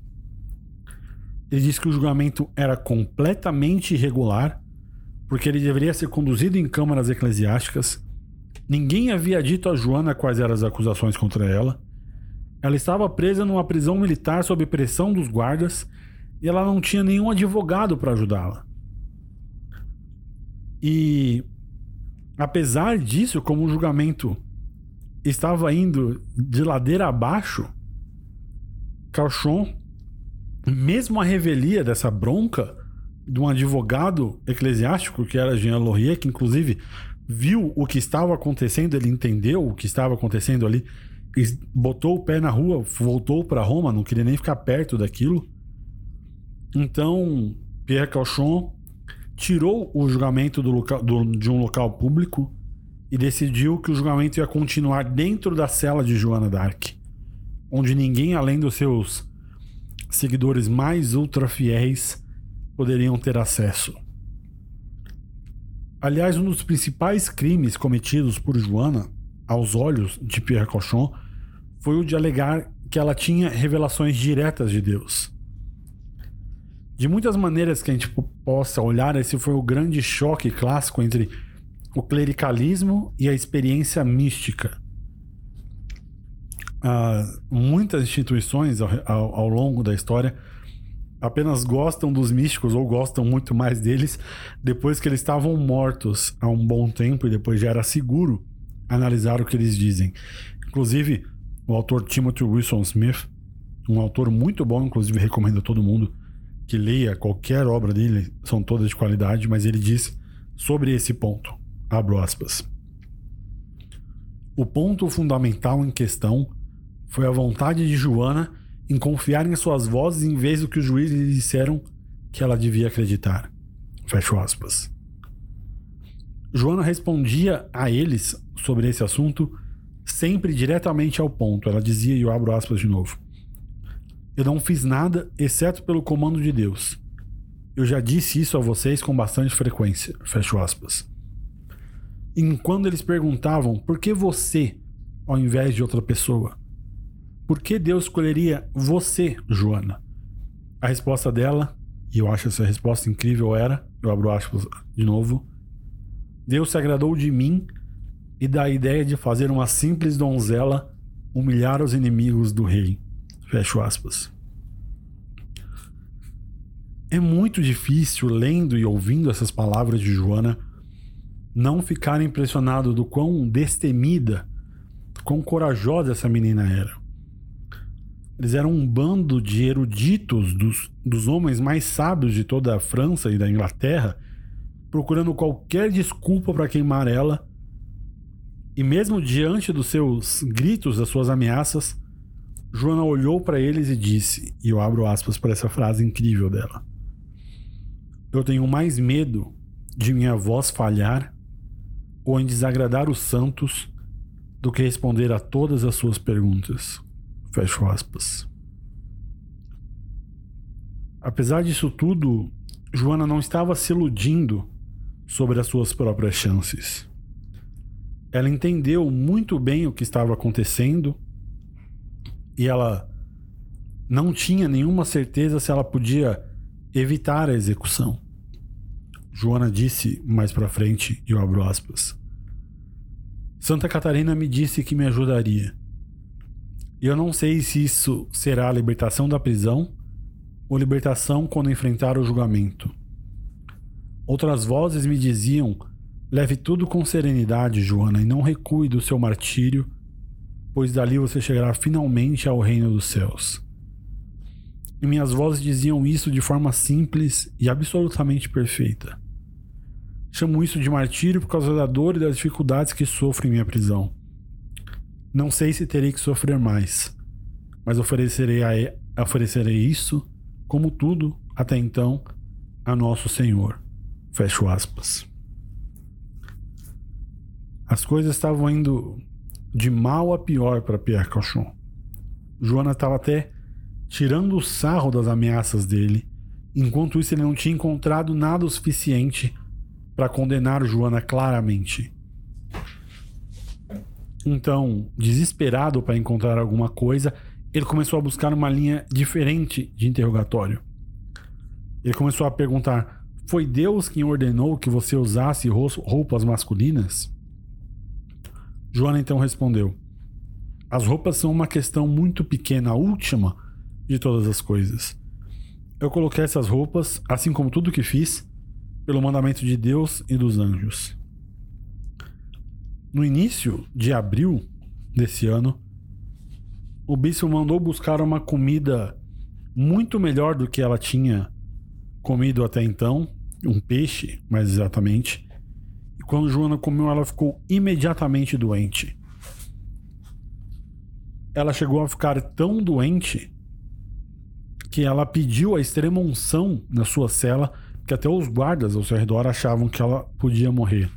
[SPEAKER 1] Ele disse que o julgamento era completamente irregular, porque ele deveria ser conduzido em câmaras eclesiásticas Ninguém havia dito a Joana quais eram as acusações contra ela. Ela estava presa numa prisão militar sob pressão dos guardas e ela não tinha nenhum advogado para ajudá-la. E apesar disso, como o julgamento estava indo de ladeira abaixo, Cauchon, mesmo a revelia dessa bronca de um advogado eclesiástico que era Jean Laurier, que inclusive viu o que estava acontecendo, ele entendeu o que estava acontecendo ali, botou o pé na rua, voltou para Roma, não queria nem ficar perto daquilo. Então, Pierre Cauchon tirou o julgamento do local, do, de um local público e decidiu que o julgamento ia continuar dentro da cela de Joana d'Arc, onde ninguém além dos seus seguidores mais ultra fiéis poderiam ter acesso. Aliás, um dos principais crimes cometidos por Joana, aos olhos de Pierre Cochon, foi o de alegar que ela tinha revelações diretas de Deus. De muitas maneiras que a gente possa olhar, esse foi o grande choque clássico entre o clericalismo e a experiência mística. Uh, muitas instituições ao, ao, ao longo da história apenas gostam dos místicos ou gostam muito mais deles depois que eles estavam mortos há um bom tempo e depois já era seguro analisar o que eles dizem. Inclusive, o autor Timothy Wilson Smith, um autor muito bom, inclusive recomendo a todo mundo que leia qualquer obra dele, são todas de qualidade, mas ele diz sobre esse ponto, abro aspas. O ponto fundamental em questão foi a vontade de Joana em confiar em suas vozes em vez do que os juízes lhe disseram que ela devia acreditar. Fecho aspas. Joana respondia a eles sobre esse assunto sempre diretamente ao ponto. Ela dizia, e eu abro aspas de novo: Eu não fiz nada exceto pelo comando de Deus. Eu já disse isso a vocês com bastante frequência. Fecho aspas. E quando eles perguntavam por que você, ao invés de outra pessoa, por que Deus escolheria você, Joana? A resposta dela, e eu acho essa resposta incrível, era: eu abro aspas de novo. Deus se agradou de mim e da ideia de fazer uma simples donzela humilhar os inimigos do rei. Fecho aspas. É muito difícil, lendo e ouvindo essas palavras de Joana, não ficar impressionado do quão destemida, quão corajosa essa menina era. Eles eram um bando de eruditos, dos, dos homens mais sábios de toda a França e da Inglaterra, procurando qualquer desculpa para queimar ela E mesmo diante dos seus gritos, das suas ameaças, Joana olhou para eles e disse, e eu abro aspas para essa frase incrível dela: Eu tenho mais medo de minha voz falhar ou em desagradar os santos do que responder a todas as suas perguntas. Fecho aspas. Apesar disso tudo, Joana não estava se iludindo sobre as suas próprias chances. Ela entendeu muito bem o que estava acontecendo e ela não tinha nenhuma certeza se ela podia evitar a execução. Joana disse mais para frente, e eu abro aspas. Santa Catarina me disse que me ajudaria. E eu não sei se isso será a libertação da prisão ou libertação quando enfrentar o julgamento. Outras vozes me diziam: leve tudo com serenidade, Joana, e não recue do seu martírio, pois dali você chegará finalmente ao reino dos céus. E minhas vozes diziam isso de forma simples e absolutamente perfeita. Chamo isso de martírio por causa da dor e das dificuldades que sofro em minha prisão. Não sei se terei que sofrer mais, mas oferecerei, a, oferecerei isso, como tudo até então, a nosso Senhor. Fecho aspas. As coisas estavam indo de mal a pior para Pierre Cauchon. Joana estava até tirando o sarro das ameaças dele, enquanto isso ele não tinha encontrado nada o suficiente para condenar Joana claramente. Então, desesperado para encontrar alguma coisa, ele começou a buscar uma linha diferente de interrogatório. Ele começou a perguntar: Foi Deus quem ordenou que você usasse roupas masculinas? Joana então respondeu: As roupas são uma questão muito pequena, a última de todas as coisas. Eu coloquei essas roupas, assim como tudo que fiz, pelo mandamento de Deus e dos anjos. No início de abril desse ano, o bispo mandou buscar uma comida muito melhor do que ela tinha comido até então, um peixe, mais exatamente. E quando Joana comeu, ela ficou imediatamente doente. Ela chegou a ficar tão doente que ela pediu a extrema unção na sua cela que até os guardas ao seu redor achavam que ela podia morrer.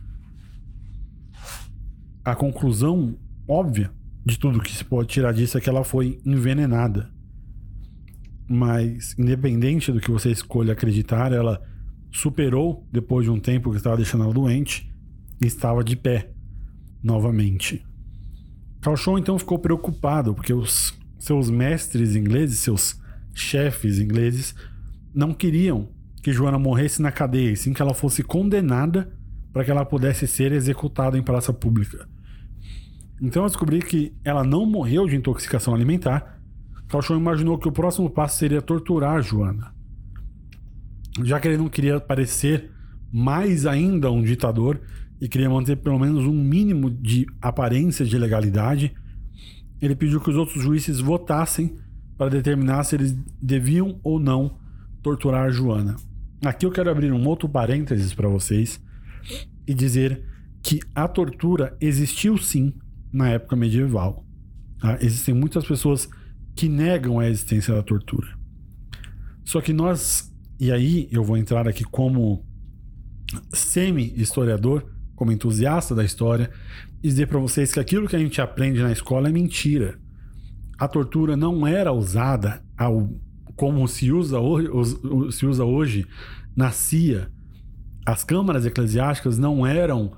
[SPEAKER 1] A conclusão óbvia de tudo que se pode tirar disso é que ela foi envenenada. Mas, independente do que você escolha acreditar, ela superou depois de um tempo que estava deixando ela doente e estava de pé novamente. Calchon então ficou preocupado porque os seus mestres ingleses, seus chefes ingleses, não queriam que Joana morresse na cadeia, e sim que ela fosse condenada para que ela pudesse ser executada em praça pública. Então eu descobri que ela não morreu de intoxicação alimentar. Calchon imaginou que o próximo passo seria torturar Joana. Já que ele não queria parecer mais ainda um ditador e queria manter pelo menos um mínimo de aparência de legalidade, ele pediu que os outros juízes votassem para determinar se eles deviam ou não torturar Joana. Aqui eu quero abrir um outro parênteses para vocês e dizer que a tortura existiu sim na época medieval. Tá? Existem muitas pessoas que negam a existência da tortura. Só que nós, e aí eu vou entrar aqui como semi-historiador, como entusiasta da história, e dizer para vocês que aquilo que a gente aprende na escola é mentira. A tortura não era usada ao como se usa hoje, se usa hoje na CIA, as câmaras eclesiásticas não eram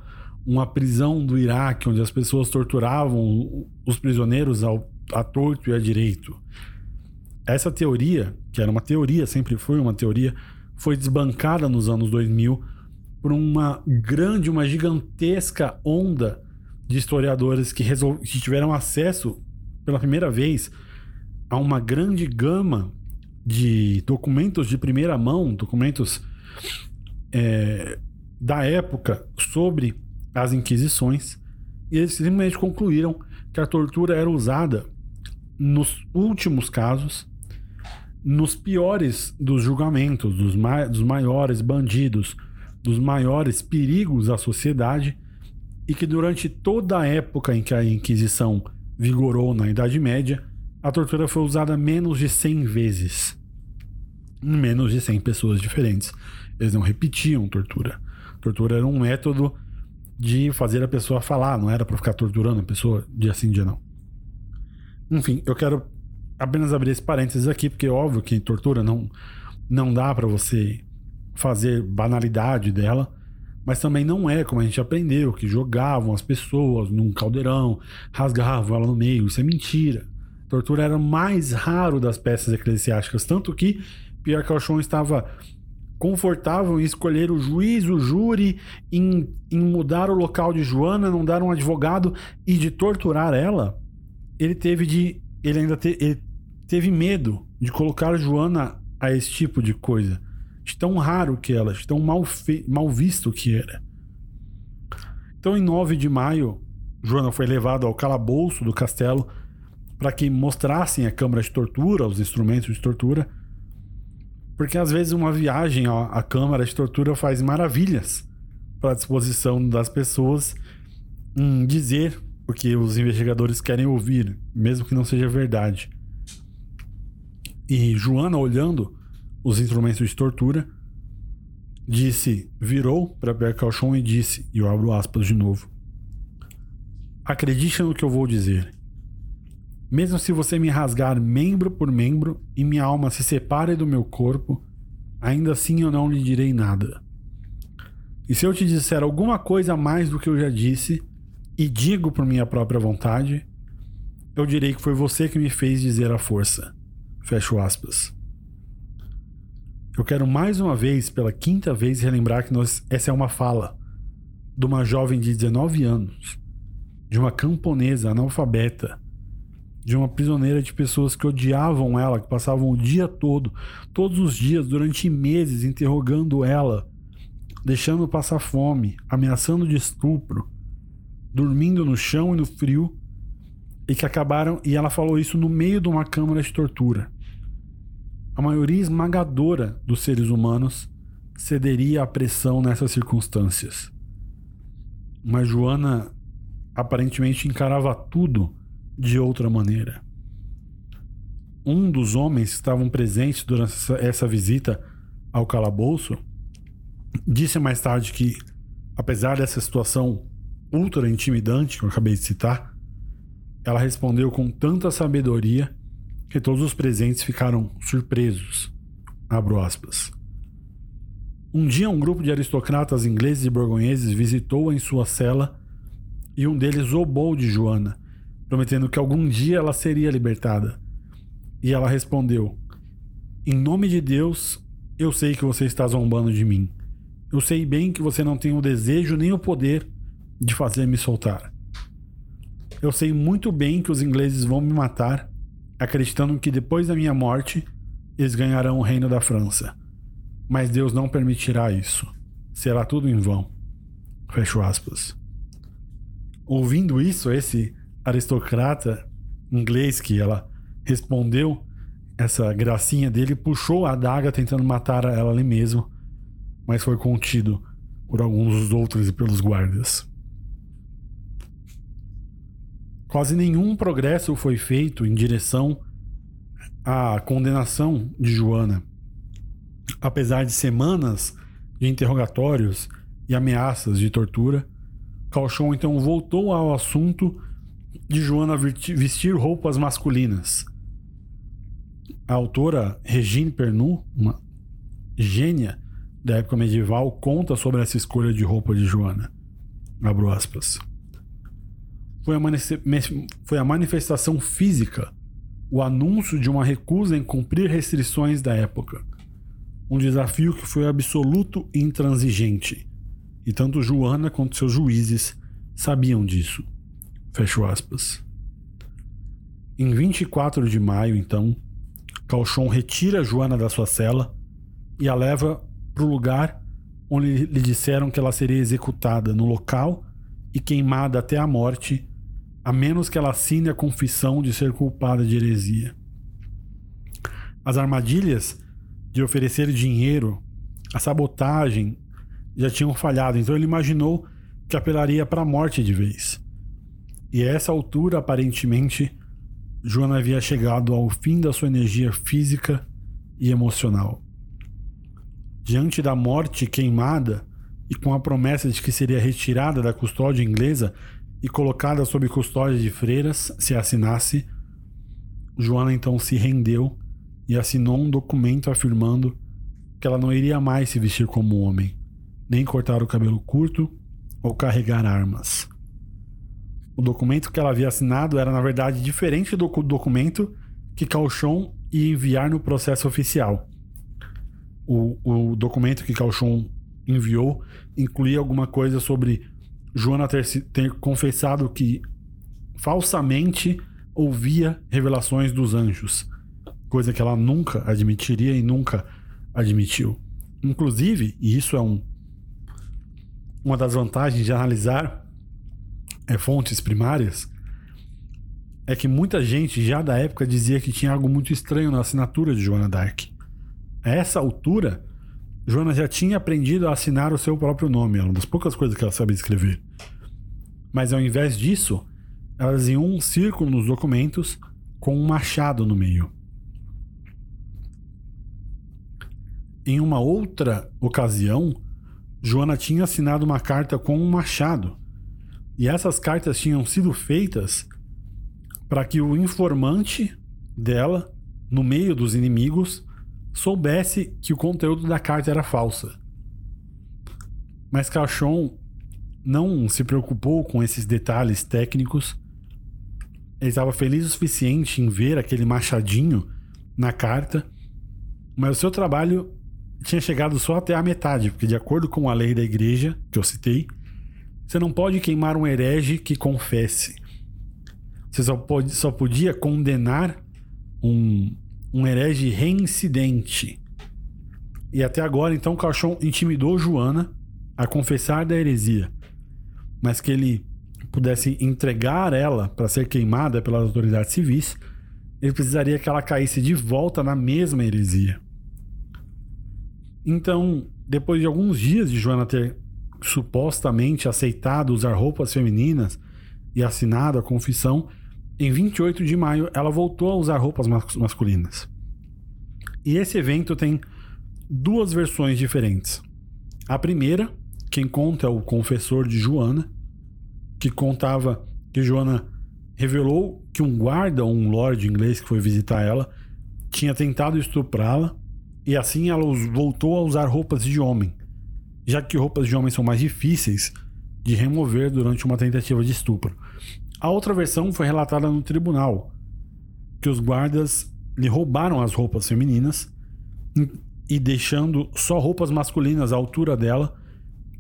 [SPEAKER 1] uma prisão do Iraque onde as pessoas torturavam os prisioneiros ao, a torto e a direito. Essa teoria, que era uma teoria, sempre foi uma teoria, foi desbancada nos anos 2000 por uma grande, uma gigantesca onda de historiadores que, que tiveram acesso pela primeira vez a uma grande gama de documentos de primeira mão, documentos é, da época sobre as Inquisições, e eles simplesmente concluíram que a tortura era usada nos últimos casos, nos piores dos julgamentos, dos, ma dos maiores bandidos, dos maiores perigos à sociedade, e que durante toda a época em que a Inquisição vigorou na Idade Média, a tortura foi usada menos de 100 vezes. Menos de 100 pessoas diferentes. Eles não repetiam tortura. Tortura era um método de fazer a pessoa falar, não era para ficar torturando a pessoa dia sim, dia não. Enfim, eu quero apenas abrir esse parênteses aqui, porque é óbvio que tortura não, não dá para você fazer banalidade dela, mas também não é como a gente aprendeu, que jogavam as pessoas num caldeirão, rasgavam ela no meio, isso é mentira. Tortura era mais raro das peças eclesiásticas, tanto que Pierre Cauchon estava confortável em escolher o juiz, o júri, em, em mudar o local de Joana, não dar um advogado e de torturar ela. Ele teve de. Ele ainda te, ele teve medo de colocar Joana a esse tipo de coisa. De tão raro que ela, de tão mal, fe, mal visto que era. Então, em 9 de maio, Joana foi levada ao calabouço do castelo para que mostrassem a câmara de tortura, os instrumentos de tortura porque às vezes uma viagem à câmara de tortura faz maravilhas para a disposição das pessoas em dizer o que os investigadores querem ouvir, mesmo que não seja verdade. E Joana, olhando os instrumentos de tortura, disse, virou para Pierre Cauchon e disse, e eu abro aspas de novo: Acredite no que eu vou dizer. Mesmo se você me rasgar membro por membro e minha alma se separe do meu corpo, ainda assim eu não lhe direi nada. E se eu te disser alguma coisa mais do que eu já disse, e digo por minha própria vontade, eu direi que foi você que me fez dizer a força. Fecho aspas. Eu quero mais uma vez, pela quinta vez, relembrar que nós, essa é uma fala de uma jovem de 19 anos, de uma camponesa analfabeta, de uma prisioneira de pessoas que odiavam ela, que passavam o dia todo, todos os dias, durante meses, interrogando ela, deixando passar fome, ameaçando de estupro, dormindo no chão e no frio, e que acabaram. E ela falou isso no meio de uma câmara de tortura. A maioria esmagadora dos seres humanos cederia à pressão nessas circunstâncias. Mas Joana aparentemente encarava tudo de outra maneira. Um dos homens que estavam presentes durante essa visita ao calabouço disse mais tarde que, apesar dessa situação ultra intimidante que eu acabei de citar, ela respondeu com tanta sabedoria que todos os presentes ficaram surpresos. Abro aspas. Um dia, um grupo de aristocratas ingleses e borgonheses visitou-a em sua cela e um deles zombou de Joana, prometendo que algum dia ela seria libertada. E ela respondeu: Em nome de Deus, eu sei que você está zombando de mim. Eu sei bem que você não tem o desejo nem o poder de fazer me soltar. Eu sei muito bem que os ingleses vão me matar, acreditando que depois da minha morte eles ganharão o reino da França. Mas Deus não permitirá isso. Será tudo em vão. Fecho aspas. Ouvindo isso, esse aristocrata inglês que ela respondeu essa gracinha dele, puxou a adaga tentando matar ela ali mesmo, mas foi contido por alguns dos outros e pelos guardas. Quase nenhum progresso foi feito em direção à condenação de Joana. Apesar de semanas de interrogatórios e ameaças de tortura, Calchon então voltou ao assunto de Joana vestir roupas masculinas. A autora Regine Pernu, uma gênia da época medieval, conta sobre essa escolha de roupa de Joana. Abro aspas. Foi a, foi a manifestação física, o anúncio de uma recusa em cumprir restrições da época. Um desafio que foi absoluto e intransigente. E tanto Joana quanto seus juízes sabiam disso. Fecho aspas. Em 24 de maio, então, Calchon retira Joana da sua cela e a leva para o lugar onde lhe disseram que ela seria executada no local e queimada até a morte, a menos que ela assine a confissão de ser culpada de heresia. As armadilhas de oferecer dinheiro, a sabotagem já tinham falhado, então ele imaginou que apelaria para a morte de vez. E a essa altura, aparentemente, Joana havia chegado ao fim da sua energia física e emocional. Diante da morte queimada e com a promessa de que seria retirada da custódia inglesa e colocada sob custódia de freiras se assinasse, Joana então se rendeu e assinou um documento afirmando que ela não iria mais se vestir como homem, nem cortar o cabelo curto ou carregar armas. O documento que ela havia assinado era, na verdade, diferente do documento que Calchon ia enviar no processo oficial. O, o documento que Calchon enviou incluía alguma coisa sobre Joana ter, ter confessado que falsamente ouvia revelações dos anjos, coisa que ela nunca admitiria e nunca admitiu. Inclusive, e isso é um, uma das vantagens de analisar é, fontes primárias, é que muita gente já da época dizia que tinha algo muito estranho na assinatura de Joana Dark. A essa altura, Joana já tinha aprendido a assinar o seu próprio nome, era uma das poucas coisas que ela sabia escrever. Mas ao invés disso, elas iam um círculo nos documentos com um machado no meio. Em uma outra ocasião, Joana tinha assinado uma carta com um machado. E essas cartas tinham sido feitas para que o informante dela, no meio dos inimigos, soubesse que o conteúdo da carta era falsa. Mas Cachon não se preocupou com esses detalhes técnicos. Ele estava feliz o suficiente em ver aquele machadinho na carta, mas o seu trabalho tinha chegado só até a metade, porque de acordo com a lei da igreja que eu citei, você não pode queimar um herege que confesse. Você só, pode, só podia condenar um, um herege reincidente. E até agora, então, Cachon intimidou Joana a confessar da heresia, mas que ele pudesse entregar ela para ser queimada pelas autoridades civis, ele precisaria que ela caísse de volta na mesma heresia. Então, depois de alguns dias de Joana ter supostamente aceitado usar roupas femininas e assinado a confissão, em 28 de maio ela voltou a usar roupas masculinas. E esse evento tem duas versões diferentes. A primeira, quem conta é o confessor de Joana, que contava que Joana revelou que um guarda um lord inglês que foi visitar ela tinha tentado estuprá-la e assim ela voltou a usar roupas de homem, já que roupas de homem são mais difíceis de remover durante uma tentativa de estupro. A outra versão foi relatada no tribunal, que os guardas lhe roubaram as roupas femininas e deixando só roupas masculinas à altura dela.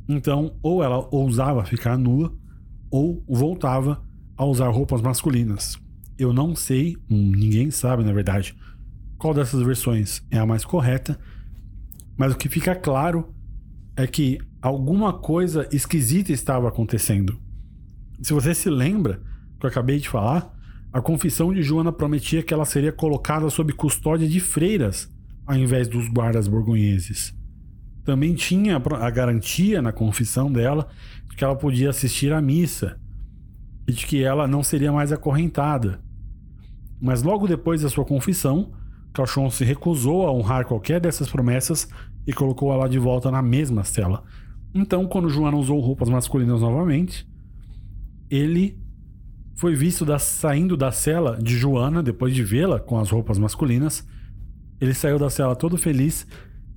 [SPEAKER 1] Então, ou ela ousava ficar nua, ou voltava a usar roupas masculinas. Eu não sei, ninguém sabe na verdade, qual dessas versões é a mais correta, mas o que fica claro é que alguma coisa esquisita estava acontecendo. Se você se lembra que eu acabei de falar, a confissão de Joana prometia que ela seria colocada sob custódia de freiras ao invés dos guardas borgonheses. Também tinha a garantia na confissão dela de que ela podia assistir à missa e de que ela não seria mais acorrentada. Mas logo depois da sua confissão, Cauchon se recusou a honrar qualquer dessas promessas e colocou ela de volta na mesma cela. Então, quando Joana usou roupas masculinas novamente, ele foi visto da, saindo da cela de Joana depois de vê-la com as roupas masculinas. Ele saiu da cela todo feliz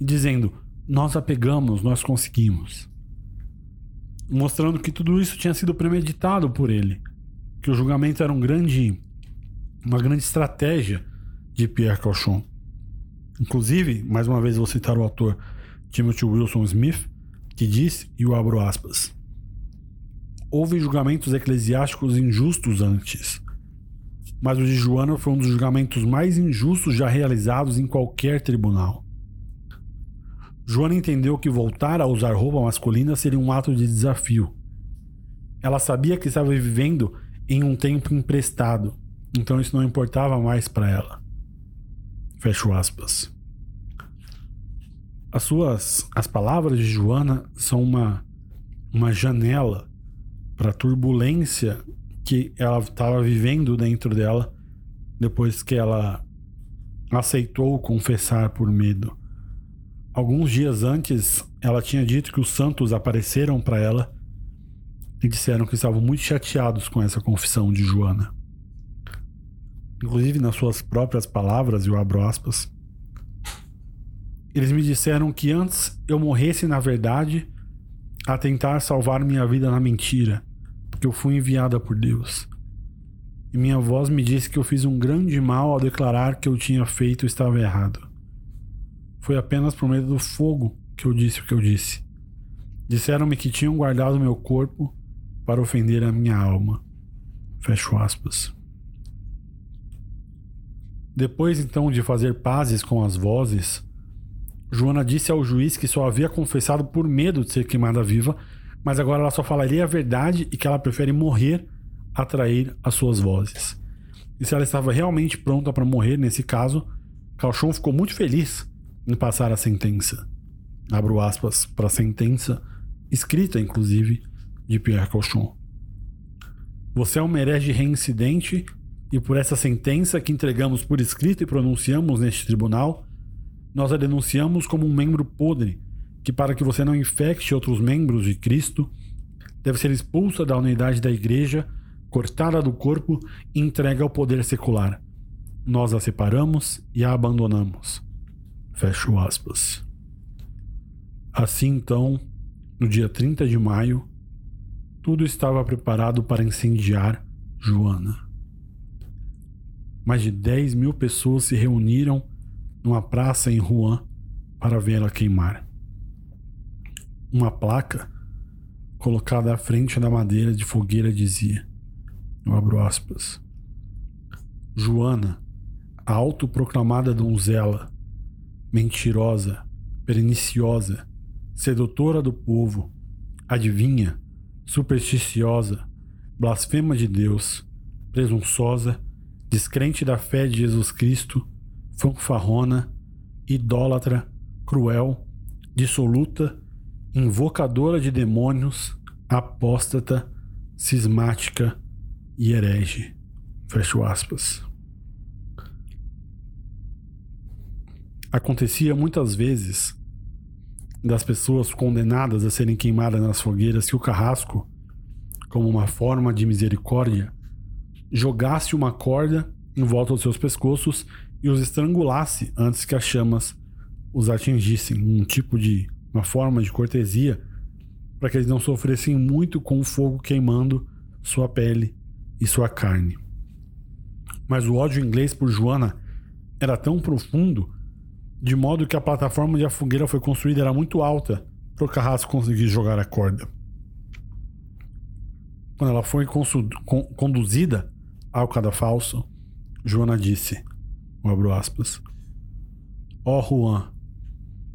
[SPEAKER 1] dizendo: Nós a pegamos, nós conseguimos. Mostrando que tudo isso tinha sido premeditado por ele, que o julgamento era um grande, uma grande estratégia de Pierre Cauchon. Inclusive, mais uma vez vou citar o autor Timothy Wilson Smith, que diz, e o abro aspas: Houve julgamentos eclesiásticos injustos antes, mas o de Joana foi um dos julgamentos mais injustos já realizados em qualquer tribunal. Joana entendeu que voltar a usar roupa masculina seria um ato de desafio. Ela sabia que estava vivendo em um tempo emprestado, então isso não importava mais para ela. Fecho aspas. As suas as palavras de Joana são uma uma janela para a turbulência que ela estava vivendo dentro dela depois que ela aceitou confessar por medo. Alguns dias antes, ela tinha dito que os santos apareceram para ela e disseram que estavam muito chateados com essa confissão de Joana. Inclusive, nas suas próprias palavras, eu abro aspas, eles me disseram que antes eu morresse na verdade a tentar salvar minha vida na mentira, porque eu fui enviada por Deus. E minha voz me disse que eu fiz um grande mal ao declarar que eu tinha feito estava errado. Foi apenas por medo do fogo que eu disse o que eu disse. Disseram-me que tinham guardado meu corpo para ofender a minha alma. Fecho aspas. Depois então de fazer pazes com as vozes, Joana disse ao juiz que só havia confessado por medo de ser queimada viva, mas agora ela só falaria a verdade e que ela prefere morrer a trair as suas vozes. E se ela estava realmente pronta para morrer nesse caso, Calchon ficou muito feliz em passar a sentença. Abro aspas para a sentença, escrita inclusive, de Pierre Calchon. Você é um herege reincidente e por essa sentença que entregamos por escrito e pronunciamos neste tribunal, nós a denunciamos como um membro podre, que para que você não infecte outros membros de Cristo, deve ser expulsa da unidade da igreja, cortada do corpo e entregue ao poder secular. Nós a separamos e a abandonamos. Fecho aspas. Assim então, no dia 30 de maio, tudo estava preparado para incendiar Joana. Mais de 10 mil pessoas se reuniram numa praça em Rouen para vê-la queimar. Uma placa colocada à frente da madeira de fogueira dizia: eu abro aspas. Joana, a autoproclamada donzela, mentirosa, perniciosa, sedutora do povo, adivinha, supersticiosa, blasfema de Deus, presunçosa, descrente da fé de Jesus Cristo, fanfarrona, idólatra, cruel, dissoluta, invocadora de demônios, apóstata, cismática e herege. Fecho aspas. Acontecia muitas vezes das pessoas condenadas a serem queimadas nas fogueiras que o carrasco, como uma forma de misericórdia, jogasse uma corda em volta dos seus pescoços e os estrangulasse antes que as chamas os atingissem, um tipo de uma forma de cortesia para que eles não sofressem muito com o fogo queimando sua pele e sua carne. Mas o ódio inglês por Joana era tão profundo, de modo que a plataforma onde a fogueira foi construída era muito alta para o carrasco conseguir jogar a corda. Quando ela foi conduzida ao cadafalso, Joana disse: abro aspas. Ó oh, Juan,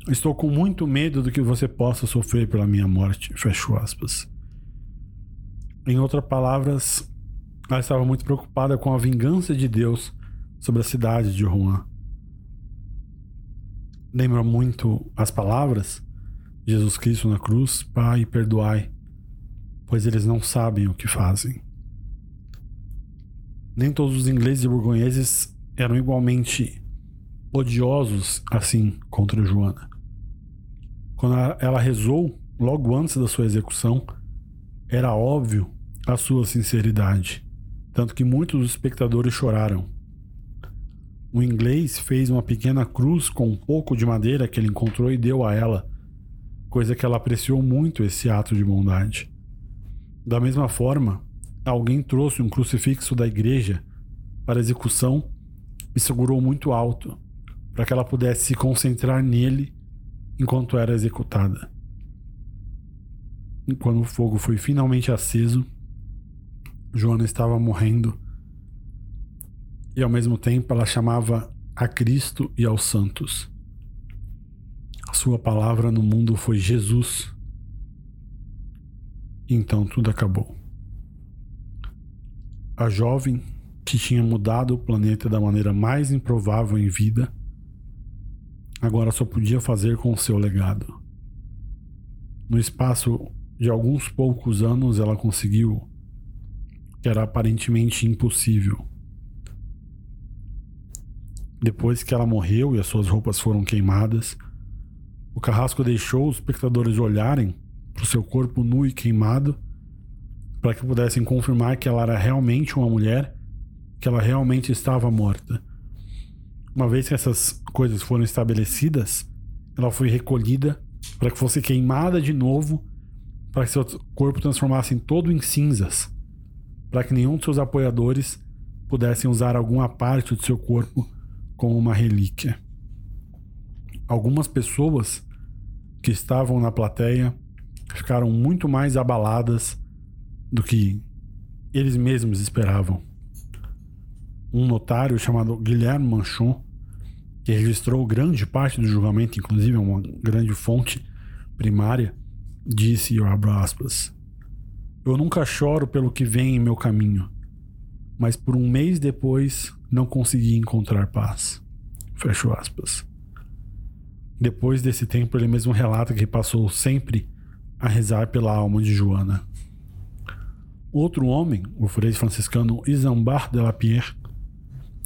[SPEAKER 1] estou com muito medo do que você possa sofrer pela minha morte. Fecho aspas. Em outras palavras, ela estava muito preocupada com a vingança de Deus sobre a cidade de Juan. Lembra muito as palavras Jesus Cristo na cruz: Pai, perdoai, pois eles não sabem o que fazem. Nem todos os ingleses e burgonheses eram igualmente odiosos assim contra Joana. Quando ela rezou, logo antes da sua execução, era óbvio a sua sinceridade, tanto que muitos dos espectadores choraram. O inglês fez uma pequena cruz com um pouco de madeira que ele encontrou e deu a ela, coisa que ela apreciou muito esse ato de bondade. Da mesma forma, alguém trouxe um crucifixo da igreja para execução e segurou muito alto, para que ela pudesse se concentrar nele enquanto era executada. E quando o fogo foi finalmente aceso, Joana estava morrendo e ao mesmo tempo ela chamava a Cristo e aos santos. A sua palavra no mundo foi Jesus. Então tudo acabou. A jovem que tinha mudado o planeta da maneira mais improvável em vida, agora só podia fazer com seu legado. No espaço de alguns poucos anos, ela conseguiu que era aparentemente impossível. Depois que ela morreu e as suas roupas foram queimadas, o carrasco deixou os espectadores olharem para o seu corpo nu e queimado para que pudessem confirmar que ela era realmente uma mulher, que ela realmente estava morta. Uma vez que essas coisas foram estabelecidas, ela foi recolhida para que fosse queimada de novo, para que seu corpo transformasse todo em cinzas, para que nenhum de seus apoiadores pudessem usar alguma parte do seu corpo como uma relíquia. Algumas pessoas que estavam na plateia ficaram muito mais abaladas do que eles mesmos esperavam. Um notário chamado Guilherme Manchon, que registrou grande parte do julgamento, inclusive uma grande fonte primária, disse, eu abro aspas, eu nunca choro pelo que vem em meu caminho, mas por um mês depois não consegui encontrar paz. Fecho aspas. Depois desse tempo, ele mesmo relata que passou sempre a rezar pela alma de Joana. Outro homem, o frei franciscano Isambard de la Pierre,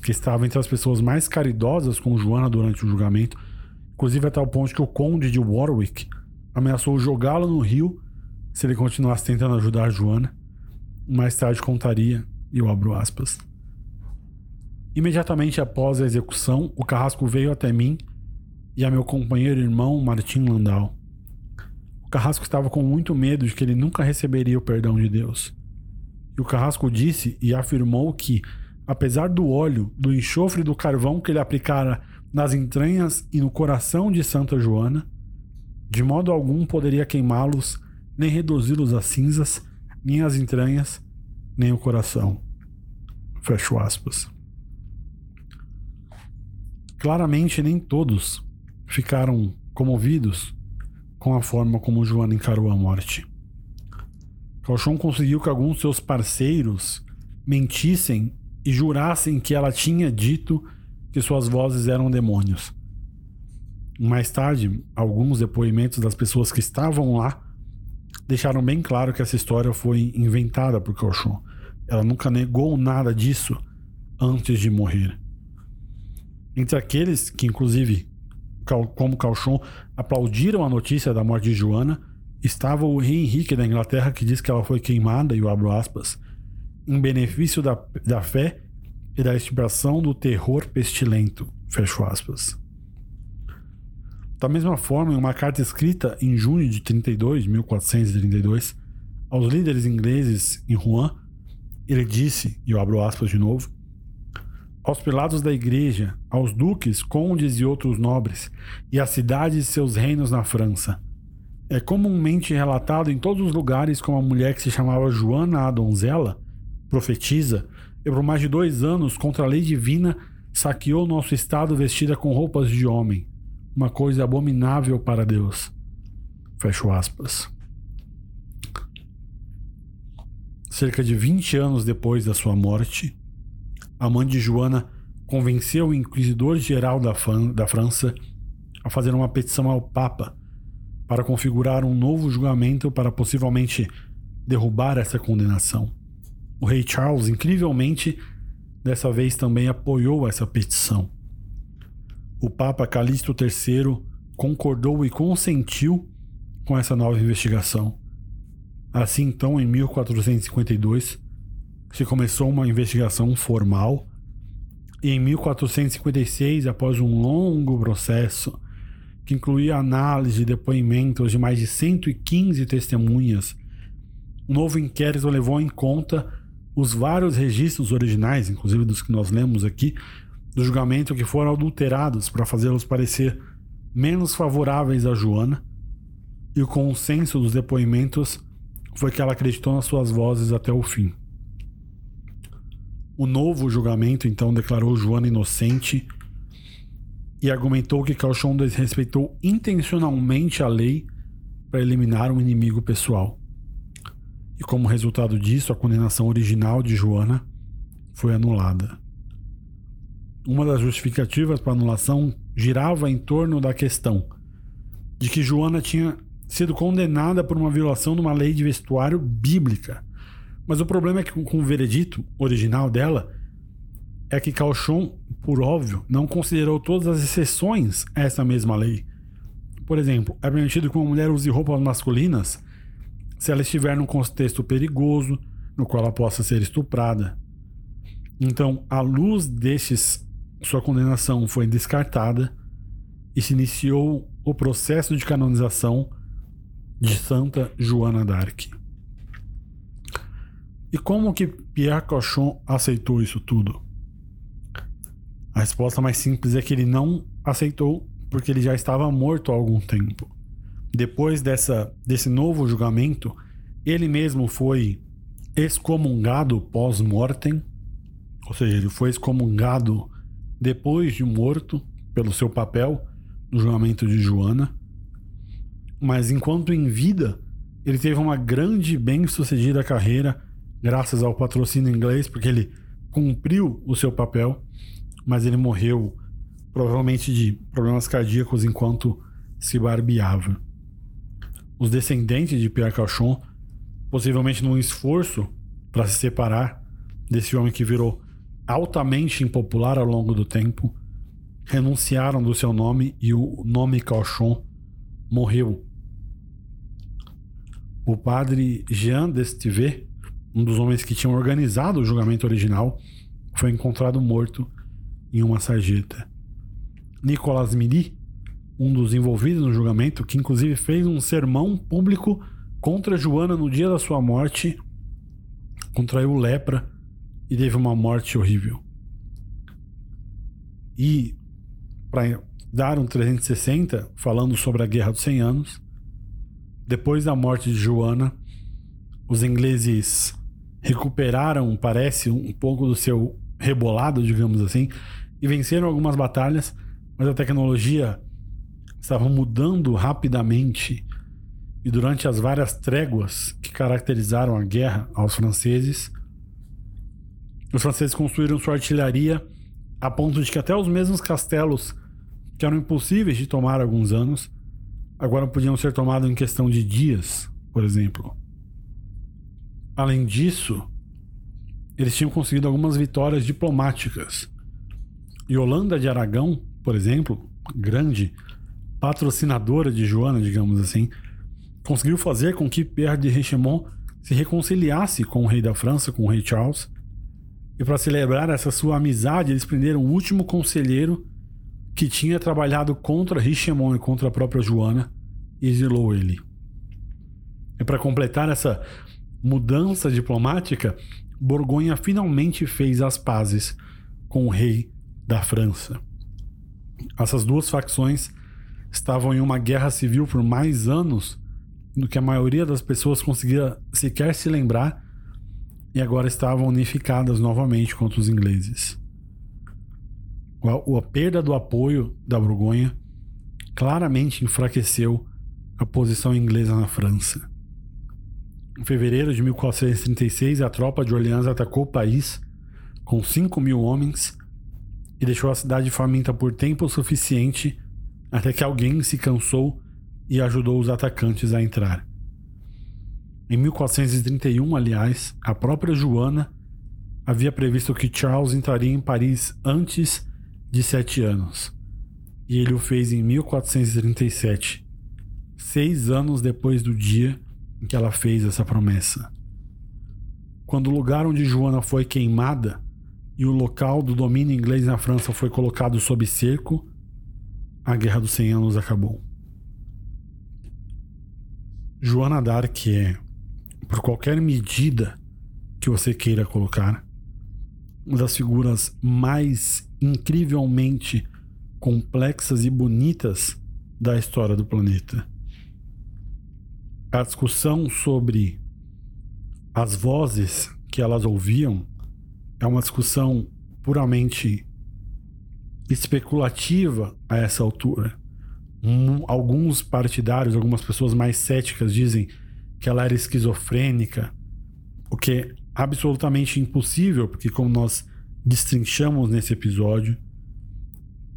[SPEAKER 1] que estava entre as pessoas mais caridosas com Joana durante o julgamento, inclusive até o ponto que o conde de Warwick ameaçou jogá-lo no rio se ele continuasse tentando ajudar Joana. Mais tarde contaria, e eu abro aspas. Imediatamente após a execução, o carrasco veio até mim e a meu companheiro irmão Martim Landau. O carrasco estava com muito medo de que ele nunca receberia o perdão de Deus. E o carrasco disse e afirmou que, apesar do óleo, do enxofre e do carvão que ele aplicara nas entranhas e no coração de Santa Joana, de modo algum poderia queimá-los, nem reduzi-los a cinzas, nem as entranhas, nem o coração. Fecho aspas. Claramente, nem todos ficaram comovidos com a forma como Joana encarou a morte. Calchon conseguiu que alguns seus parceiros mentissem e jurassem que ela tinha dito que suas vozes eram demônios. Mais tarde, alguns depoimentos das pessoas que estavam lá deixaram bem claro que essa história foi inventada por Calchon. Ela nunca negou nada disso antes de morrer. Entre aqueles que, inclusive, como Calchon, aplaudiram a notícia da morte de Joana, estava o rei Henrique da Inglaterra que diz que ela foi queimada, e eu abro aspas, em benefício da, da fé e da extirpação do terror pestilento, fecho aspas. Da mesma forma, em uma carta escrita em junho de 32, 1432, aos líderes ingleses em Rouen, ele disse, e eu abro aspas de novo, aos prelados da igreja, aos duques, condes e outros nobres, e às cidades e seus reinos na França, é comumente relatado em todos os lugares como a mulher que se chamava Joana a Donzela, profetisa, e por mais de dois anos, contra a lei divina, saqueou nosso estado vestida com roupas de homem, uma coisa abominável para Deus. Fecho aspas. Cerca de 20 anos depois da sua morte, a mãe de Joana convenceu o inquisidor-geral da, da França a fazer uma petição ao Papa para configurar um novo julgamento para possivelmente derrubar essa condenação. O rei Charles, incrivelmente, dessa vez também apoiou essa petição. O Papa Calixto III concordou e consentiu com essa nova investigação. Assim, então, em 1452, se começou uma investigação formal, e em 1456, após um longo processo que incluía análise e depoimentos de mais de 115 testemunhas. O novo inquérito levou em conta os vários registros originais, inclusive dos que nós lemos aqui, do julgamento que foram adulterados para fazê-los parecer menos favoráveis a Joana, e o consenso dos depoimentos foi que ela acreditou nas suas vozes até o fim. O novo julgamento então declarou Joana inocente e argumentou que Calchon desrespeitou intencionalmente a lei para eliminar um inimigo pessoal. E como resultado disso, a condenação original de Joana foi anulada. Uma das justificativas para a anulação girava em torno da questão de que Joana tinha sido condenada por uma violação de uma lei de vestuário bíblica. Mas o problema é que com o veredito original dela é que Cauchon, por óbvio, não considerou todas as exceções a essa mesma lei. Por exemplo, é permitido que uma mulher use roupas masculinas se ela estiver num contexto perigoso, no qual ela possa ser estuprada. Então, à luz destes, sua condenação foi descartada e se iniciou o processo de canonização de Santa Joana d'Arc. E como que Pierre Cochon aceitou isso tudo? A resposta mais simples é que ele não aceitou porque ele já estava morto há algum tempo. Depois dessa, desse novo julgamento, ele mesmo foi excomungado pós-mortem, ou seja, ele foi excomungado depois de morto pelo seu papel no julgamento de Joana. Mas enquanto em vida, ele teve uma grande e bem-sucedida carreira graças ao patrocínio inglês, porque ele cumpriu o seu papel, mas ele morreu provavelmente de problemas cardíacos enquanto se barbeava. Os descendentes de Pierre Cauchon, possivelmente num esforço para se separar desse homem que virou altamente impopular ao longo do tempo, renunciaram do seu nome e o nome Cauchon morreu. O padre Jean Destivet, um dos homens que tinham organizado o julgamento original, foi encontrado morto em uma sarjeta. Nicolas Mili, um dos envolvidos no julgamento, que inclusive fez um sermão público contra Joana no dia da sua morte, contraiu lepra e teve uma morte horrível. E para dar um 360 falando sobre a Guerra dos 100 Anos, depois da morte de Joana, os ingleses recuperaram, parece, um pouco do seu rebolado, digamos assim, e venceram algumas batalhas, mas a tecnologia estava mudando rapidamente. E durante as várias tréguas que caracterizaram a guerra aos franceses, os franceses construíram sua artilharia a ponto de que até os mesmos castelos que eram impossíveis de tomar há alguns anos agora podiam ser tomados em questão de dias, por exemplo. Além disso, eles tinham conseguido algumas vitórias diplomáticas. Holanda de Aragão, por exemplo, grande patrocinadora de Joana, digamos assim, conseguiu fazer com que Pierre de Richemont se reconciliasse com o rei da França, com o rei Charles. E para celebrar essa sua amizade, eles prenderam o último conselheiro que tinha trabalhado contra Richemont e contra a própria Joana e exilou ele. E para completar essa mudança diplomática, Borgonha finalmente fez as pazes com o rei da França. Essas duas facções estavam em uma guerra civil por mais anos do que a maioria das pessoas conseguia sequer se lembrar e agora estavam unificadas novamente contra os ingleses. A perda do apoio da Borgonha claramente enfraqueceu a posição inglesa na França. Em fevereiro de 1436, a tropa de Orleans atacou o país com 5 mil homens e deixou a cidade faminta por tempo suficiente até que alguém se cansou e ajudou os atacantes a entrar. Em 1431, aliás, a própria Joana havia previsto que Charles entraria em Paris antes de sete anos. E ele o fez em 1437, seis anos depois do dia em que ela fez essa promessa. Quando o lugar onde Joana foi queimada e o local do domínio inglês na França foi colocado sob cerco, a Guerra dos Cem Anos acabou. Joana d'Arc é, por qualquer medida que você queira colocar, uma das figuras mais incrivelmente complexas e bonitas da história do planeta. A discussão sobre as vozes que elas ouviam é uma discussão puramente especulativa a essa altura. Um, alguns partidários, algumas pessoas mais céticas dizem que ela era esquizofrênica, o que é absolutamente impossível, porque como nós destrinchamos nesse episódio,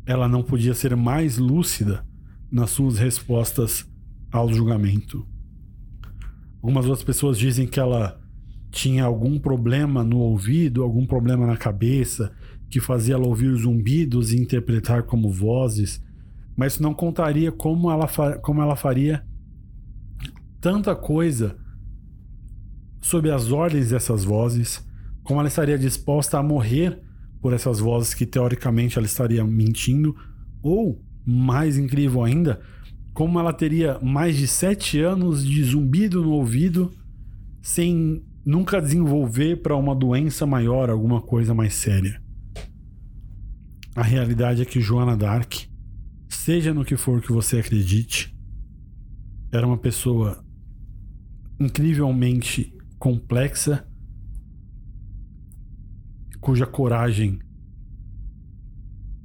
[SPEAKER 1] ela não podia ser mais lúcida nas suas respostas ao julgamento. Algumas outras pessoas dizem que ela tinha algum problema no ouvido, algum problema na cabeça, que fazia ela ouvir zumbidos e interpretar como vozes, mas isso não contaria como ela, como ela faria tanta coisa sob as ordens dessas vozes, como ela estaria disposta a morrer por essas vozes que teoricamente ela estaria mentindo, ou, mais incrível ainda, como ela teria mais de sete anos de zumbido no ouvido sem nunca desenvolver para uma doença maior, alguma coisa mais séria. A realidade é que Joana Dark, seja no que for que você acredite, era uma pessoa incrivelmente complexa, cuja coragem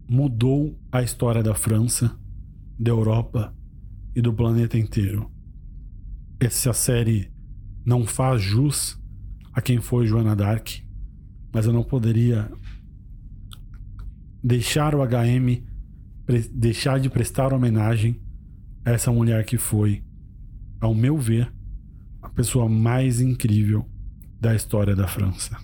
[SPEAKER 1] mudou a história da França, da Europa e do planeta inteiro. Essa série não faz jus a quem foi Joana Dark, mas eu não poderia deixar o HM deixar de prestar homenagem a essa mulher que foi, ao meu ver, a pessoa mais incrível da história da França.